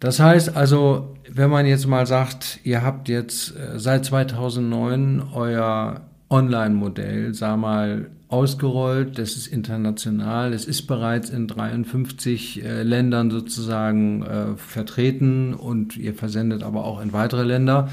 Das heißt also, wenn man jetzt mal sagt, ihr habt jetzt äh, seit 2009 euer Online-Modell, sag mal, ausgerollt, das ist international, es ist bereits in 53 äh, Ländern sozusagen äh, vertreten und ihr versendet aber auch in weitere Länder.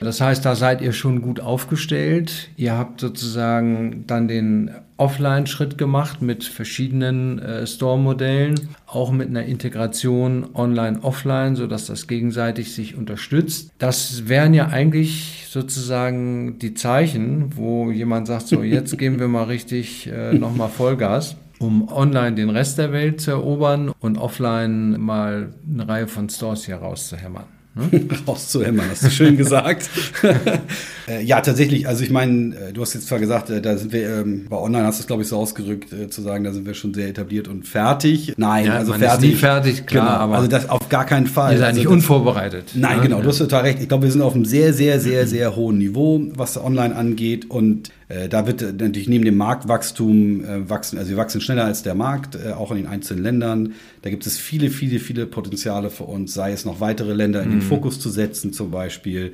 Das heißt, da seid ihr schon gut aufgestellt. Ihr habt sozusagen dann den Offline-Schritt gemacht mit verschiedenen äh, Store-Modellen, auch mit einer Integration Online-Offline, sodass das gegenseitig sich unterstützt. Das wären ja eigentlich sozusagen die Zeichen, wo jemand sagt, so jetzt geben wir mal richtig äh, nochmal Vollgas um online den Rest der Welt zu erobern und offline mal eine Reihe von Stores hier rauszuhämmern. Hm? rauszuhämmern, hast du schön gesagt. äh, ja, tatsächlich, also ich meine, äh, du hast jetzt zwar gesagt, äh, da sind wir, ähm, bei Online hast du es, glaube ich, so ausgerückt, äh, zu sagen, da sind wir schon sehr etabliert und fertig. Nein, ja, also fertig. Ist nie fertig, klar, genau, aber. Also das auf gar keinen Fall. Ihr seid also nicht unvorbereitet. Nein, ja, genau, du hast total recht. Ich glaube, wir sind auf einem sehr, sehr, sehr, sehr hohen Niveau, was Online angeht und da wird natürlich neben dem Marktwachstum äh, wachsen, also wir wachsen schneller als der Markt, äh, auch in den einzelnen Ländern. Da gibt es viele, viele, viele Potenziale für uns, sei es noch weitere Länder in den mhm. Fokus zu setzen zum Beispiel.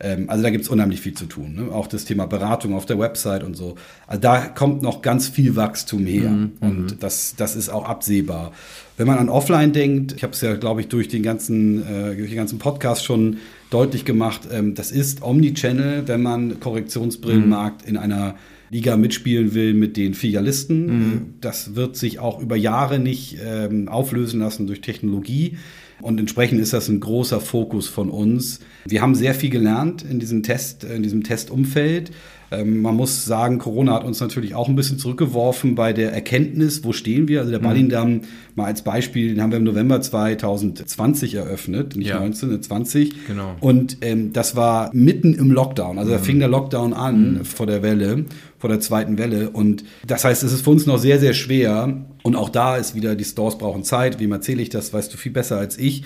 Ähm, also da gibt es unheimlich viel zu tun. Ne? Auch das Thema Beratung auf der Website und so. Also da kommt noch ganz viel Wachstum her. Mhm. Und das, das ist auch absehbar. Wenn man an Offline denkt, ich habe es ja, glaube ich, durch den ganzen, äh, durch den ganzen Podcast schon deutlich gemacht, ähm, das ist Omnichannel, wenn man Korrektionsbrillenmarkt mhm. in einer Liga mitspielen will mit den Filialisten. Mhm. Das wird sich auch über Jahre nicht ähm, auflösen lassen durch Technologie. Und entsprechend ist das ein großer Fokus von uns. Wir haben sehr viel gelernt in diesem Test, in diesem Testumfeld. Ähm, man muss sagen, Corona hat uns natürlich auch ein bisschen zurückgeworfen bei der Erkenntnis, wo stehen wir. Also der mhm. Ballindamm, mal als Beispiel, den haben wir im November 2020 eröffnet, nicht ja. 19, 20. Genau. Und ähm, das war mitten im Lockdown. Also da mhm. fing der Lockdown an mhm. vor der Welle, vor der zweiten Welle. Und das heißt, es ist für uns noch sehr, sehr schwer. Und auch da ist wieder, die Stores brauchen Zeit. Wem erzähle ich das, weißt du viel besser als ich.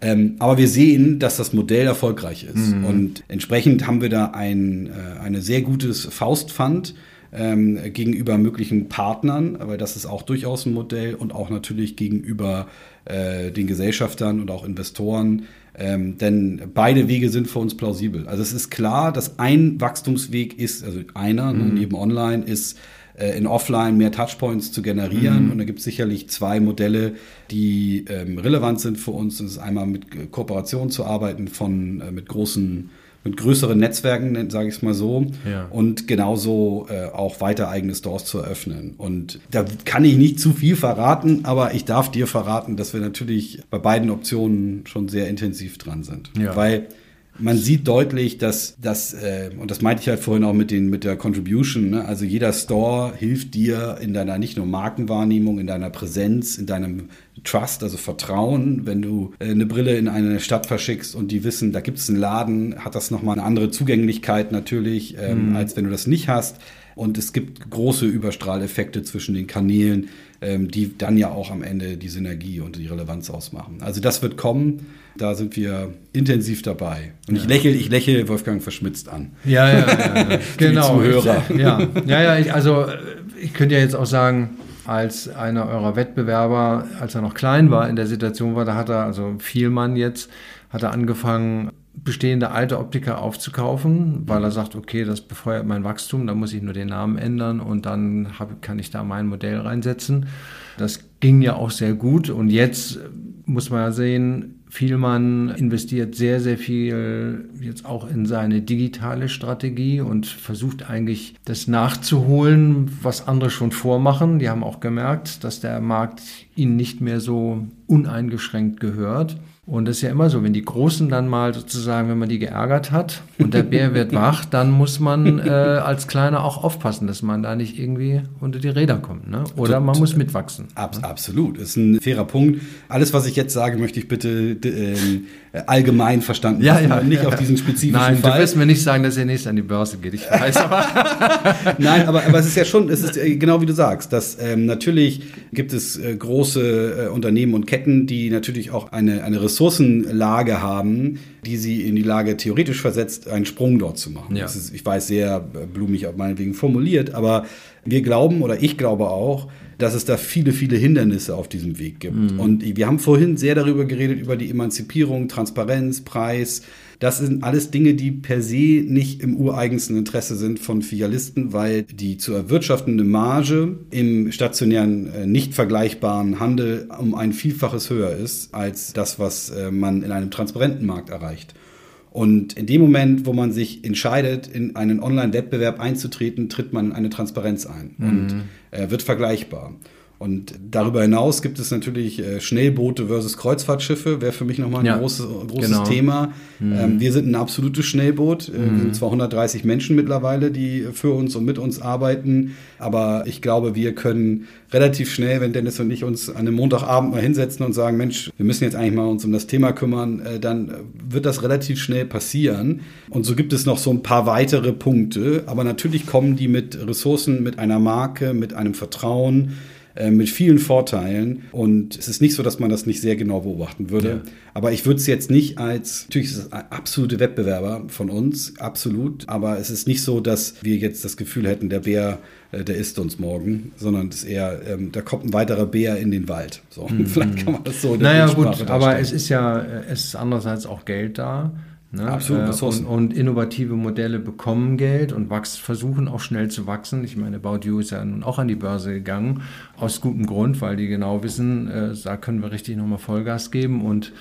Ähm, aber wir sehen, dass das Modell erfolgreich ist. Mhm. Und entsprechend haben wir da ein äh, eine sehr gutes Faustpfand ähm, gegenüber möglichen Partnern, weil das ist auch durchaus ein Modell und auch natürlich gegenüber äh, den Gesellschaftern und auch Investoren. Ähm, denn beide Wege sind für uns plausibel. Also es ist klar, dass ein Wachstumsweg ist, also einer ne, mhm. neben Online ist äh, in Offline mehr Touchpoints zu generieren. Mhm. Und da gibt es sicherlich zwei Modelle, die ähm, relevant sind für uns. Das ist einmal mit Kooperation zu arbeiten von äh, mit großen mit größeren Netzwerken, sage ich es mal so, ja. und genauso äh, auch weiter eigene Stores zu eröffnen. Und da kann ich nicht zu viel verraten, aber ich darf dir verraten, dass wir natürlich bei beiden Optionen schon sehr intensiv dran sind. Ja. Weil man sieht deutlich, dass das, äh, und das meinte ich halt vorhin auch mit, den, mit der Contribution, ne? also jeder Store hilft dir in deiner nicht nur Markenwahrnehmung, in deiner Präsenz, in deinem Trust, also Vertrauen, wenn du äh, eine Brille in eine Stadt verschickst und die wissen, da gibt es einen Laden, hat das nochmal eine andere Zugänglichkeit natürlich, ähm, mhm. als wenn du das nicht hast. Und es gibt große Überstrahleffekte zwischen den Kanälen. Ähm, die dann ja auch am Ende die Synergie und die Relevanz ausmachen. Also das wird kommen, da sind wir intensiv dabei. Und ja. ich lächle, ich lächle Wolfgang verschmitzt an. Ja, ja, ja, ja. genau. Zuhörer. Ich, ja, ja, ja ich, also ich könnte ja jetzt auch sagen, als einer eurer Wettbewerber, als er noch klein war, in der Situation war, da hat er, also Vielmann jetzt, hat er angefangen, bestehende alte Optiker aufzukaufen, weil er sagt, okay, das befeuert mein Wachstum, da muss ich nur den Namen ändern und dann hab, kann ich da mein Modell reinsetzen. Das ging ja auch sehr gut und jetzt muss man ja sehen, Vielmann investiert sehr, sehr viel jetzt auch in seine digitale Strategie und versucht eigentlich das nachzuholen, was andere schon vormachen. Die haben auch gemerkt, dass der Markt ihnen nicht mehr so uneingeschränkt gehört. Und das ist ja immer so, wenn die Großen dann mal sozusagen, wenn man die geärgert hat und der Bär wird wach, dann muss man äh, als Kleiner auch aufpassen, dass man da nicht irgendwie unter die Räder kommt. Ne? Oder man muss mitwachsen. Ab, ne? Absolut, das ist ein fairer Punkt. Alles, was ich jetzt sage, möchte ich bitte äh, allgemein verstanden ja, ja, nicht ja. auf diesen spezifischen Nein, Fall. du wirst mir nicht sagen, dass ihr nächstes an die Börse geht. Ich weiß aber. Nein, aber, aber es ist ja schon, es ist äh, genau wie du sagst, dass ähm, natürlich gibt es äh, große äh, Unternehmen und Ketten, die natürlich auch eine, eine Ressourcenlage haben, die sie in die Lage theoretisch versetzt, einen Sprung dort zu machen. Ja. Ist, ich weiß, sehr äh, blumig auf meinetwegen formuliert, aber wir glauben oder ich glaube auch, dass es da viele, viele Hindernisse auf diesem Weg gibt. Mhm. Und wir haben vorhin sehr darüber geredet, über die Emanzipierung, Transparenz, Preis. Das sind alles Dinge, die per se nicht im ureigensten Interesse sind von Filialisten, weil die zu erwirtschaftende Marge im stationären, äh, nicht vergleichbaren Handel um ein Vielfaches höher ist als das, was äh, man in einem transparenten Markt erreicht. Und in dem Moment, wo man sich entscheidet, in einen Online-Wettbewerb einzutreten, tritt man eine Transparenz ein mhm. und äh, wird vergleichbar. Und darüber hinaus gibt es natürlich äh, Schnellboote versus Kreuzfahrtschiffe, wäre für mich nochmal ein ja, großes, großes genau. Thema. Mhm. Ähm, wir sind ein absolutes Schnellboot. Äh, mhm. Wir sind 230 Menschen mittlerweile, die für uns und mit uns arbeiten. Aber ich glaube, wir können relativ schnell, wenn Dennis und ich uns an einem Montagabend mal hinsetzen und sagen, Mensch, wir müssen jetzt eigentlich mal uns um das Thema kümmern, äh, dann wird das relativ schnell passieren. Und so gibt es noch so ein paar weitere Punkte. Aber natürlich kommen die mit Ressourcen, mit einer Marke, mit einem Vertrauen äh, mit vielen Vorteilen. Und es ist nicht so, dass man das nicht sehr genau beobachten würde. Ja. Aber ich würde es jetzt nicht als, natürlich ist es ein absolute Wettbewerber von uns, absolut. Aber es ist nicht so, dass wir jetzt das Gefühl hätten, der Bär, äh, der isst uns morgen, sondern es ist eher, ähm, da kommt ein weiterer Bär in den Wald. So, mhm. vielleicht kann man das so in Naja, gut, aber es ist ja, äh, es ist andererseits auch Geld da. Ne? Absolut, äh, und, und, innovative Modelle bekommen Geld und wachs, versuchen auch schnell zu wachsen. Ich meine, About You ist ja nun auch an die Börse gegangen, aus gutem Grund, weil die genau wissen, äh, da können wir richtig nochmal Vollgas geben und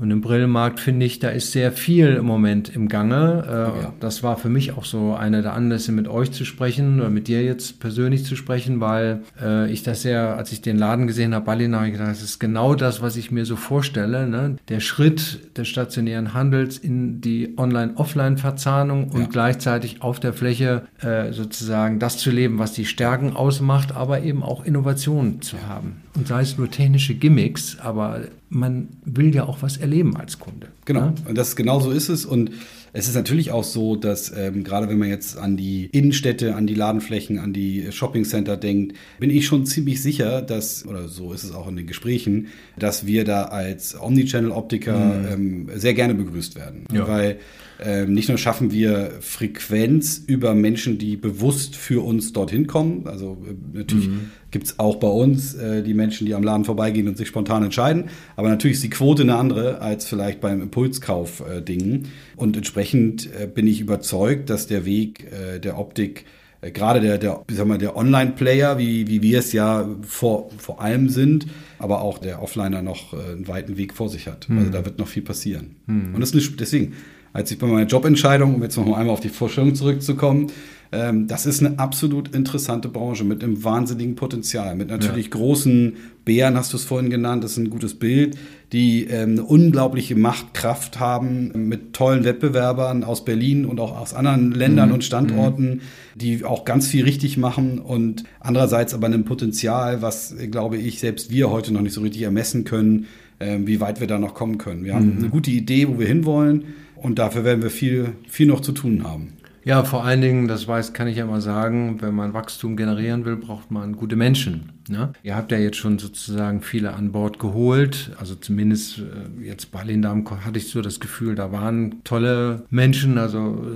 und im Brillenmarkt finde ich, da ist sehr viel im Moment im Gange. Äh, ja. Das war für mich auch so einer der Anlässe, mit euch zu sprechen oder mit dir jetzt persönlich zu sprechen, weil äh, ich das ja, als ich den Laden gesehen habe, Ballin, habe ich gedacht, das ist genau das, was ich mir so vorstelle. Ne? Der Schritt des stationären Handels in die Online-Offline-Verzahnung und ja. gleichzeitig auf der Fläche äh, sozusagen das zu leben, was die Stärken ausmacht, aber eben auch Innovationen zu haben. Und sei es nur technische Gimmicks, aber man will ja auch was erleben als Kunde. Genau, ja? und das genau so ist es. Und es ist natürlich auch so, dass ähm, gerade wenn man jetzt an die Innenstädte, an die Ladenflächen, an die Shoppingcenter denkt, bin ich schon ziemlich sicher, dass, oder so ist es auch in den Gesprächen, dass wir da als Omnichannel-Optiker mhm. ähm, sehr gerne begrüßt werden. Ja. Weil ähm, nicht nur schaffen wir Frequenz über Menschen, die bewusst für uns dorthin kommen. Also äh, natürlich mhm. gibt es auch bei uns äh, die Menschen, die am Laden vorbeigehen und sich spontan entscheiden. Aber natürlich ist die Quote eine andere als vielleicht beim Impulskauf-Dingen. Und entsprechend äh, bin ich überzeugt, dass der Weg äh, der Optik äh, gerade der, der, sag mal, der Online-Player, wie, wie wir es ja vor, vor allem sind, aber auch der Offliner noch einen weiten Weg vor sich hat. Mhm. Also da wird noch viel passieren. Mhm. Und das ist deswegen, als ich bei meiner Jobentscheidung, um jetzt noch einmal auf die Vorstellung zurückzukommen, ähm, das ist eine absolut interessante Branche mit einem wahnsinnigen Potenzial, mit natürlich ja. großen Bären, hast du es vorhin genannt, das ist ein gutes Bild, die ähm, eine unglaubliche Machtkraft haben mit tollen Wettbewerbern aus Berlin und auch aus anderen Ländern mhm. und Standorten, mhm. die auch ganz viel richtig machen und andererseits aber ein Potenzial, was, glaube ich, selbst wir heute noch nicht so richtig ermessen können, äh, wie weit wir da noch kommen können. Wir haben mhm. eine gute Idee, wo wir hinwollen und dafür werden wir viel, viel noch zu tun haben. Ja, vor allen Dingen, das weiß, kann ich ja mal sagen, wenn man Wachstum generieren will, braucht man gute Menschen. Ne? Ihr habt ja jetzt schon sozusagen viele an Bord geholt. Also zumindest äh, jetzt bei Lindam hatte ich so das Gefühl, da waren tolle Menschen, also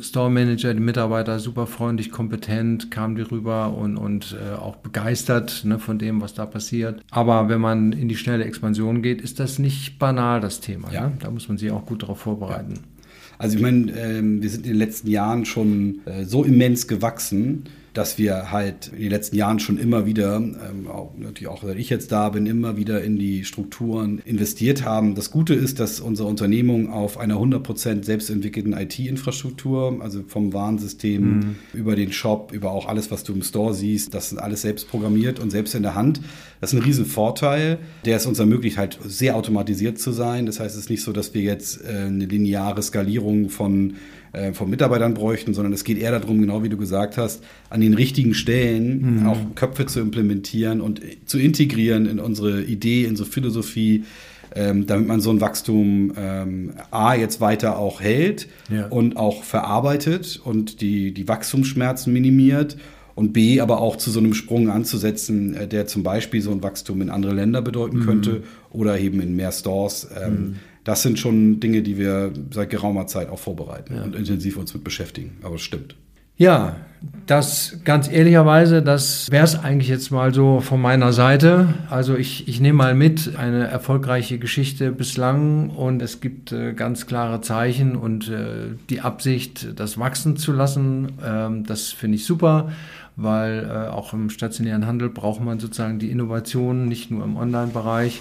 Store Manager, die Mitarbeiter super freundlich, kompetent, kamen die rüber und, und äh, auch begeistert ne, von dem, was da passiert. Aber wenn man in die schnelle Expansion geht, ist das nicht banal, das Thema. Ja. Ne? Da muss man sich auch gut darauf vorbereiten. Ja. Also ich meine, ähm, wir sind in den letzten Jahren schon äh, so immens gewachsen, dass wir halt in den letzten Jahren schon immer wieder, ähm, auch, natürlich auch seit ich jetzt da bin, immer wieder in die Strukturen investiert haben. Das Gute ist, dass unsere Unternehmung auf einer 100% selbstentwickelten IT-Infrastruktur, also vom Warnsystem mhm. über den Shop, über auch alles, was du im Store siehst, das sind alles selbst programmiert und selbst in der Hand. Das ist ein Riesenvorteil, der es uns ermöglicht, halt sehr automatisiert zu sein. Das heißt, es ist nicht so, dass wir jetzt äh, eine lineare Skalierung von äh, von Mitarbeitern bräuchten, sondern es geht eher darum, genau wie du gesagt hast, an den richtigen Stellen mhm. auch Köpfe zu implementieren und zu integrieren in unsere Idee, in unsere Philosophie, ähm, damit man so ein Wachstum ähm, A jetzt weiter auch hält ja. und auch verarbeitet und die, die Wachstumsschmerzen minimiert und B, aber auch zu so einem Sprung anzusetzen, äh, der zum Beispiel so ein Wachstum in andere Länder bedeuten mhm. könnte oder eben in mehr Stores. Ähm, mhm das sind schon Dinge, die wir seit geraumer Zeit auch vorbereiten ja. und intensiv uns mit beschäftigen. Aber es stimmt. Ja, das ganz ehrlicherweise, das wäre es eigentlich jetzt mal so von meiner Seite. Also ich, ich nehme mal mit, eine erfolgreiche Geschichte bislang und es gibt äh, ganz klare Zeichen und äh, die Absicht, das wachsen zu lassen, ähm, das finde ich super, weil äh, auch im stationären Handel braucht man sozusagen die Innovation, nicht nur im Online-Bereich.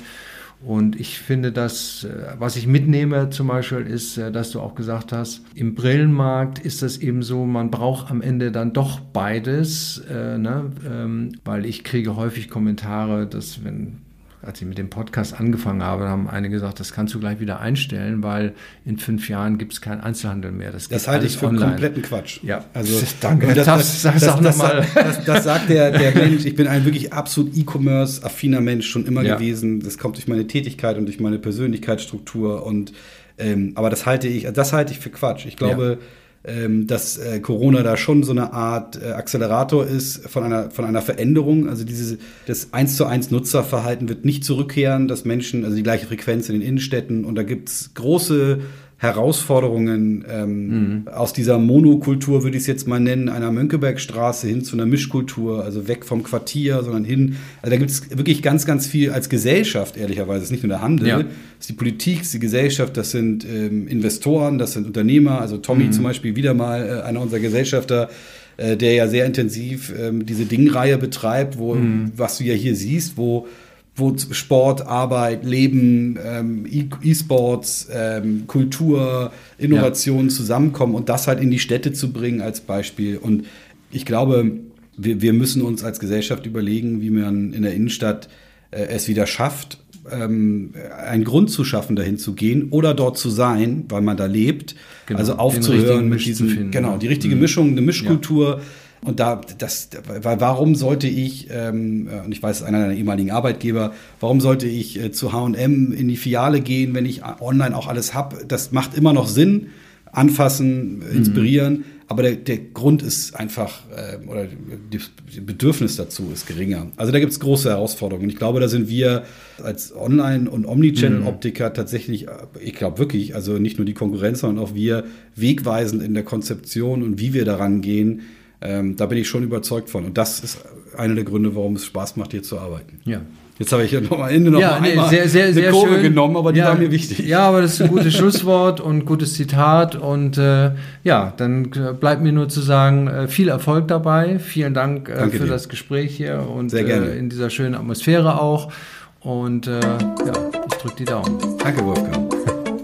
Und ich finde, dass, äh, was ich mitnehme zum Beispiel, ist, äh, dass du auch gesagt hast, im Brillenmarkt ist das eben so, man braucht am Ende dann doch beides, äh, ne? ähm, weil ich kriege häufig Kommentare, dass wenn als ich mit dem Podcast angefangen habe, haben einige gesagt, das kannst du gleich wieder einstellen, weil in fünf Jahren gibt es keinen Einzelhandel mehr. Das, das halte ich für online. kompletten Quatsch. Ja, also danke. Das, das, das, das, das, das, das sagt der, der Mensch. Ich bin ein wirklich absolut E-Commerce-affiner Mensch schon immer ja. gewesen. Das kommt durch meine Tätigkeit und durch meine Persönlichkeitsstruktur und ähm, aber das halte ich, das halte ich für Quatsch. Ich glaube, ja ähm, dass äh, Corona da schon so eine Art äh, Accelerator ist von einer, von einer Veränderung. Also diese, das 1 zu 1 Nutzerverhalten wird nicht zurückkehren, dass Menschen, also die gleiche Frequenz in den Innenstädten und da gibt es große Herausforderungen ähm, mhm. aus dieser Monokultur, würde ich es jetzt mal nennen, einer Mönckebergstraße hin zu einer Mischkultur, also weg vom Quartier, sondern hin. Also da gibt es wirklich ganz, ganz viel als Gesellschaft, ehrlicherweise. Es ist nicht nur der Handel, ja. das ist die Politik, das ist die Gesellschaft, das sind ähm, Investoren, das sind Unternehmer. Also Tommy mhm. zum Beispiel wieder mal äh, einer unserer Gesellschafter äh, der ja sehr intensiv ähm, diese Dingreihe betreibt, wo, mhm. was du ja hier siehst, wo wo Sport, Arbeit, Leben, ähm, e-, E-Sports, ähm, Kultur, Innovation ja. zusammenkommen und das halt in die Städte zu bringen als Beispiel. Und ich glaube, wir, wir müssen uns als Gesellschaft überlegen, wie man in der Innenstadt äh, es wieder schafft, ähm, einen Grund zu schaffen, dahin zu gehen oder dort zu sein, weil man da lebt. Genau, also aufzuhören mit diesem, genau, die richtige mhm. Mischung, eine Mischkultur. Ja und da, das, warum sollte ich, ähm, und ich weiß, einer deiner ehemaligen Arbeitgeber, warum sollte ich äh, zu HM in die Filiale gehen, wenn ich online auch alles habe? Das macht immer noch Sinn. Anfassen, mhm. inspirieren. Aber der, der Grund ist einfach, äh, oder das Bedürfnis dazu ist geringer. Also da gibt es große Herausforderungen. Ich glaube, da sind wir als Online- und Omnichannel-Optiker mhm. tatsächlich, äh, ich glaube wirklich, also nicht nur die Konkurrenz, sondern auch wir wegweisend in der Konzeption und wie wir daran gehen, ähm, da bin ich schon überzeugt von. Und das ist einer der Gründe, warum es Spaß macht, hier zu arbeiten. Ja. Jetzt habe ich ja noch am Ende noch ja, mal nee, sehr, sehr, sehr eine Kurve schön. genommen, aber die ja, war mir wichtig. Ja, aber das ist ein gutes Schlusswort und gutes Zitat. Und äh, ja, dann bleibt mir nur zu sagen, äh, viel Erfolg dabei. Vielen Dank äh, für dir. das Gespräch hier und sehr. Äh, in dieser schönen Atmosphäre auch. Und äh, ja, ich drücke die Daumen. Danke, Wolfgang.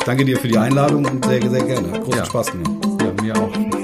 Danke dir für die Einladung und sehr, sehr gerne. Großen ja. Spaß gemacht. Ja, mir auch.